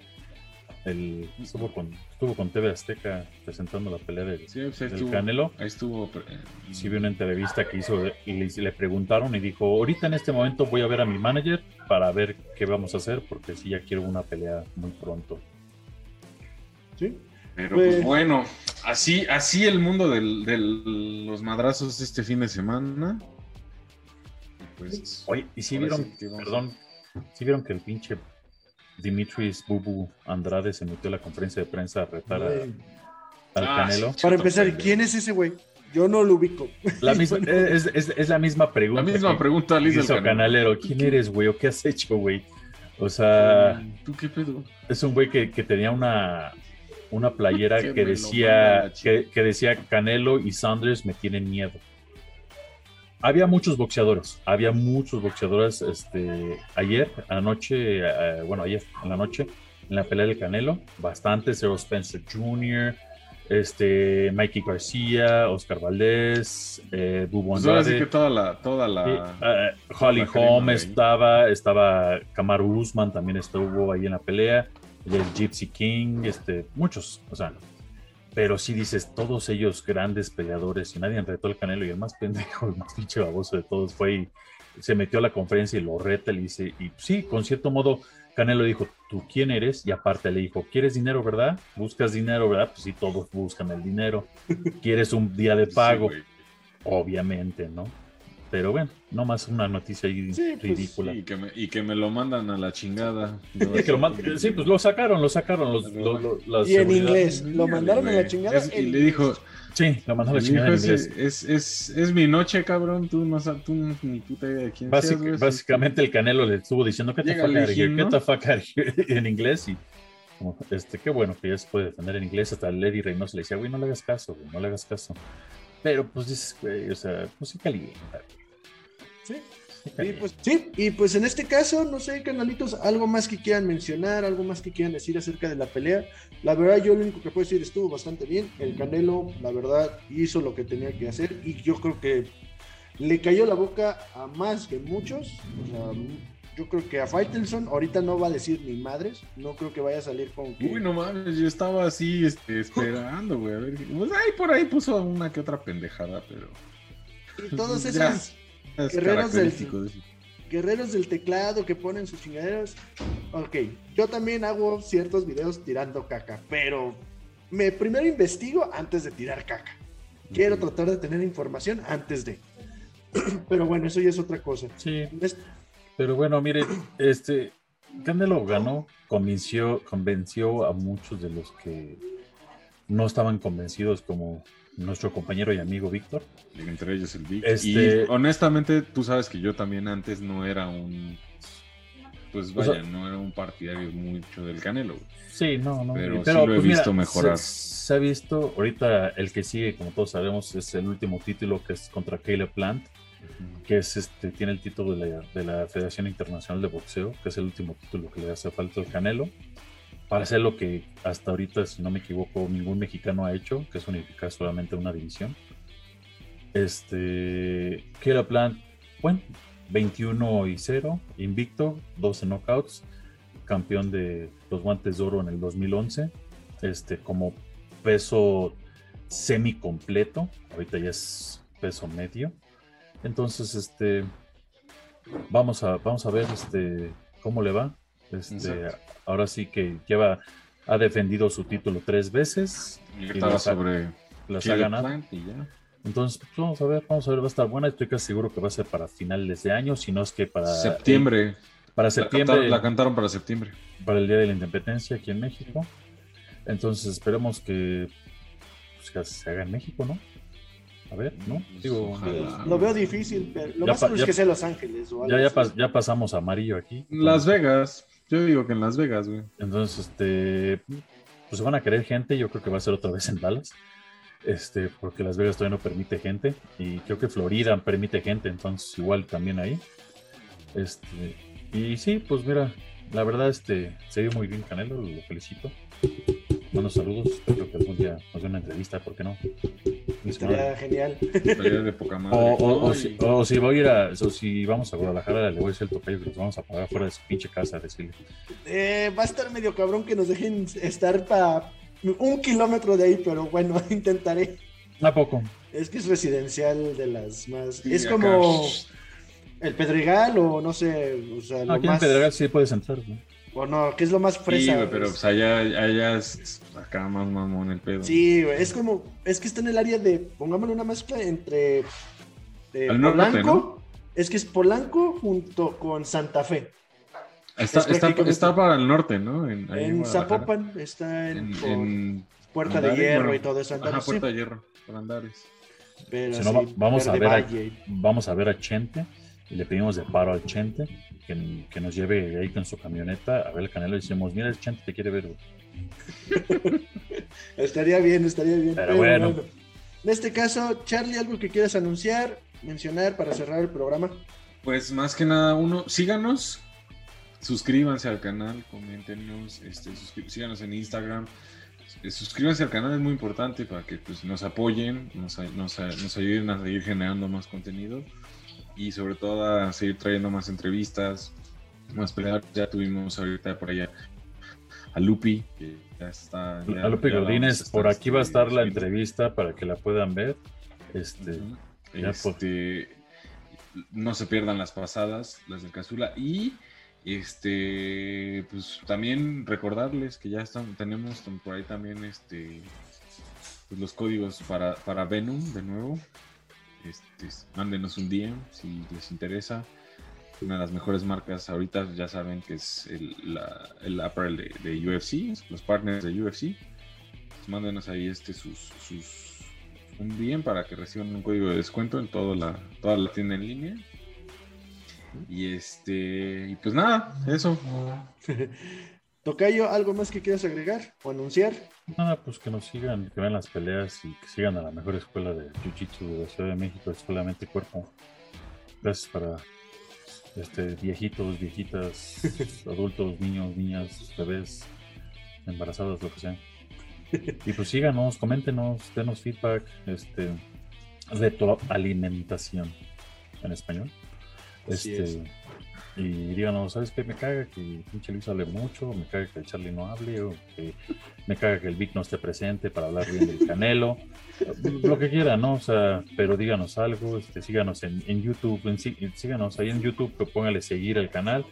El, estuvo con estuvo con TV Azteca presentando la pelea de, pues, del Canelo. Ahí estuvo. Eh, sí vi una entrevista que hizo y le, preguntaron y dijo, ahorita en este momento voy a ver a mi manager para ver qué vamos a hacer porque sí ya quiero una pelea muy pronto. Sí, pero pues, pues, bueno, así, así el mundo de los madrazos este fin de semana. Pues, Oye, y si vieron, perdón, si vieron que el pinche Dimitris Bubu Andrade se metió a la conferencia de prensa a retar al ah, Canelo. Para empezar, ¿quién es ese güey? Yo no lo ubico. La misma, es, es, la misma pregunta. La misma pregunta, Liz Canalero. ¿Quién eres, güey? ¿O qué has hecho, güey? O sea, ¿tú qué pedo? Es un güey que, que tenía una, una playera que decía, que, decía Canelo y Sanders me tienen miedo. Había muchos boxeadores, había muchos boxeadores este, ayer, anoche, eh, bueno, ayer en la noche, en la pelea del Canelo, bastantes, Errol Spencer Jr., este, Mikey García, Oscar Valdés, eh, Bubo pues Andrade. que toda la, toda la, eh, Holly Holm estaba, estaba Kamaru Usman también estuvo ahí en la pelea el Gypsy King, este, muchos, o sea, pero si dices, todos ellos grandes peleadores y nadie retó al Canelo y el más pendejo, el más pinche baboso de todos fue y se metió a la conferencia y lo reta, le dice, y sí, con cierto modo, Canelo dijo, ¿tú quién eres? Y aparte le dijo, ¿quieres dinero, verdad? ¿Buscas dinero, verdad? Pues sí, todos buscan el dinero. ¿Quieres un día de pago? Obviamente, ¿no? Pero bueno, no más una noticia ahí pues, ridícula. y, que me, y, que me, lo mandan a la chingada. sí, pues lo sacaron, lo sacaron. Los, y en inglés, lo mandaron a la chingada. y le dijo, Sí, lo mandó a la chingada en inglés. Es, es, es, mi noche, cabrón. Tú no sabes, tú ni puta idea de quién Básicamente el Canelo le estuvo diciendo que te fuck en inglés y como, este, qué bueno que ya se puede defender en inglés. Hasta Lady Reynoso le decía, güey, no le hagas caso, güey, no le hagas caso. Pero pues dices, güey, o sea, pues sí calienta. Sí. Y pues, sí, y pues en este caso, no sé, canalitos, algo más que quieran mencionar, algo más que quieran decir acerca de la pelea. La verdad, yo lo único que puedo decir estuvo bastante bien. El Canelo, la verdad, hizo lo que tenía que hacer y yo creo que le cayó la boca a más que muchos. O sea, yo creo que a Faitelson ahorita no va a decir ni madres. No creo que vaya a salir con que. Uy, no mames, yo estaba así este, esperando, güey. A ver, pues ahí por ahí puso una que otra pendejada, pero. Y todos esos guerreros del, guerreros del teclado que ponen sus chingaderas. Ok, yo también hago ciertos videos tirando caca, pero me primero investigo antes de tirar caca. Quiero tratar de tener información antes de. Pero bueno, eso ya es otra cosa. Sí. Pero bueno, mire, este Canelo ganó, convenció, convenció a muchos de los que no estaban convencidos como nuestro compañero y amigo Víctor. Entre ellos el Víctor. Este... Y honestamente, tú sabes que yo también antes no era un. Pues vaya, no era un partidario mucho del Canelo. Sí, no, no. Pero, sí lo he pues visto mejorar. Se, ha visto, ahorita el que sigue, como todos sabemos, es el último título que es contra Caleb Plant, que es este, tiene el título de la, de la Federación Internacional de Boxeo, que es el último título que le hace falta al Canelo para hacer lo que hasta ahorita, si no me equivoco, ningún mexicano ha hecho, que es unificar solamente una división. Este, que era plan, bueno, 21 y 0, invicto, 12 knockouts, campeón de los guantes de oro en el 2011, este, como peso semi completo, ahorita ya es peso medio. Entonces, este, vamos a, vamos a ver, este, cómo le va. Este, ahora sí que lleva, ha defendido su título tres veces. Y Y estaba las ha- sobre Las ha ganado. Entonces, pues, vamos a ver, vamos a ver, va a estar buena. Estoy casi seguro que va a ser para finales de año, si no es que para septiembre. Para La septiembre, cantaron, la cantaron para septiembre. para el Día de la Independencia aquí en México. Entonces, esperemos que, pues, que se haga en México, ¿no? A ver, ¿no? Digo, Ojalá. Lo veo difícil, pero lo Ya más seguro es que sea Los Ángeles. O algo ya, ya, pas- ya pasamos a amarillo aquí. Las Vegas. Yo digo que en Las Vegas, güey. Entonces, este, pues van a querer gente. Yo creo que va a ser otra vez en Dallas. Este, porque Las Vegas todavía no permite gente. Y creo que Florida permite gente. Entonces, igual también ahí. Este, y sí, pues mira, la verdad, este, se vio muy bien Canelo. Lo felicito. Buenos saludos. Espero que algún día nos dé una entrevista. ¿Por qué no? Estaría genial. Pelea de poca madre. O, o- si, o si voy a ir a, o si vamos a Guadalajara, le voy a decir al tocayo que los vamos a pagar fuera de su pinche casa, decirle. Eh, va a estar medio cabrón que nos dejen estar para un kilómetro de ahí, pero bueno, intentaré. ¿A poco? Es que es residencial de las más. Sí, es acá. como el Pedregal o no sé, o sea, lo Aquí en más. Pedregal sí puedes entrar, ¿no? O no, que es lo más Sí, fresa. güey, pero es- pues allá, allá es acá más mamón el pedo. Sí, güey, es como, es que está en el área de, pongámosle una mezcla entre eh, Al norte, Polanco, es que es Polanco junto con Santa Fe. Está, Es está, para el norte, ¿no? En, ahí en Guadalajara. Zapopan está en, En, por en Puerta de Hierro bueno, y todo eso. Ajá, Andares, sí, Puerta de Hierro, por Andares. pero Si no, sí, va- vamos a ver a-. Vamos a ver a Chente y le pedimos de paro al Chente que, que nos lleve ahí con su camioneta a ver el canelo y decimos, mira, el Chente te quiere ver. güey". Estaría bien, estaría bien. Pero bueno. En este caso, Charlie, ¿algo que quieras anunciar, mencionar para cerrar el programa? Pues más que nada, uno, síganos, suscríbanse al canal, coméntenos, este, síganos en Instagram, eh, suscríbanse al canal, es muy importante para que pues, nos apoyen, nos, nos nos ayuden a seguir generando más contenido y sobre todo a seguir trayendo más entrevistas, más peleas. Ya tuvimos ahorita por allá a Lupi, que ya está. ya- A ya Godínez, estar, por aquí va a estar la entrevista para que la puedan ver. Este, Ujú. ya, Este, no se pierdan las pasadas, las del Casula. Y este, pues también recordarles que ya están, tenemos por ahí también este, pues, los códigos para, para Venom de nuevo. Este, mándenos un DM si les interesa. Una de las mejores marcas ahorita ya saben que es el, la, el apparel de, de UFC, los partners de UFC. Mándenos ahí este sus, sus un DM para que reciban un código de descuento en toda la, toda la tienda en línea. Y este, y pues nada, eso. Tocayo, ¿algo más que quieras agregar o anunciar? nada, pues que nos sigan, que vean las peleas y que sigan a la mejor escuela de Jiu-Jitsu de la Ciudad de México, Escuela Mente y Cuerpo. Gracias para este, viejitos, viejitas, adultos, niños, niñas, bebés, embarazadas, lo que sea. Y pues síganos, coméntenos, denos feedback, este, retroalimentación en español. Así Este, y díganos, ¿sabes qué? Me caga que pinche Luis hable mucho, me caga que el Charlie no hable, o que me caga que el Vic no esté presente para hablar bien del Canelo, lo que quiera, ¿no? O sea, pero díganos algo, este, síganos en, en YouTube, en sí- síganos ahí en YouTube, póngale seguir al canal.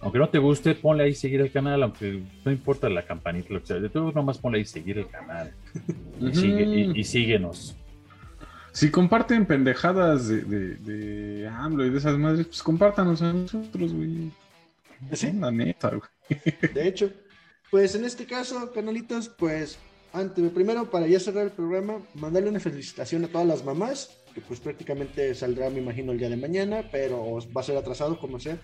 Aunque no te guste, ponle ahí seguir el canal, aunque no importa la campanita, lo que sea, de todo nomás ponle ahí seguir el canal. Y, sigue- y- y síguenos. Si comparten pendejadas de, de, de AMLO y de esas madres, pues compártanos a nosotros, güey. Sí. La neta, güey. De hecho, pues en este caso, canalitos, pues antes, primero para ya cerrar el programa, mandarle una felicitación a todas las mamás, que pues prácticamente saldrá, me imagino, el día de mañana, pero va a ser atrasado como sea.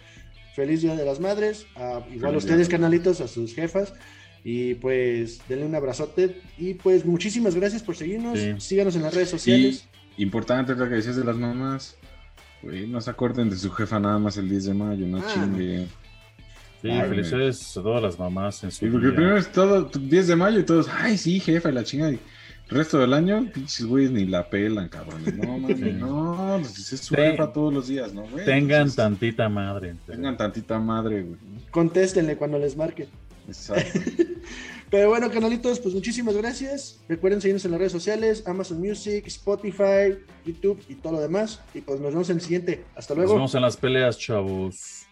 Feliz Día de las Madres, a, igual a ustedes, canalitos, a sus jefas. Y pues denle un abrazote. Y pues muchísimas gracias por seguirnos. Sí. Síganos en las redes sociales. Importante lo que decías de las mamás. Güey, no se acuerden de su jefa nada más el 10 de mayo, no Ah. chingue. Sí, Ay, felicidades a todas las mamás en su Sí, porque día. primero es todo 10 de mayo y todos, ay, sí, jefa, y la chinga. Y el resto del año, pinches güeyes ni la pelan, cabrones. No, mames, Sí. no, pues es su Ten- jefa todos los días, ¿no, güey? Tengan Entonces, tantita madre. Tengan tantita madre, güey. Contéstenle cuando les marque. Exacto. Pero bueno, canalitos, pues muchísimas gracias. Recuerden seguirnos en las redes sociales, Amazon Music, Spotify, YouTube y todo lo demás. Y pues nos vemos en el siguiente. Hasta luego. Nos vemos en las peleas, chavos.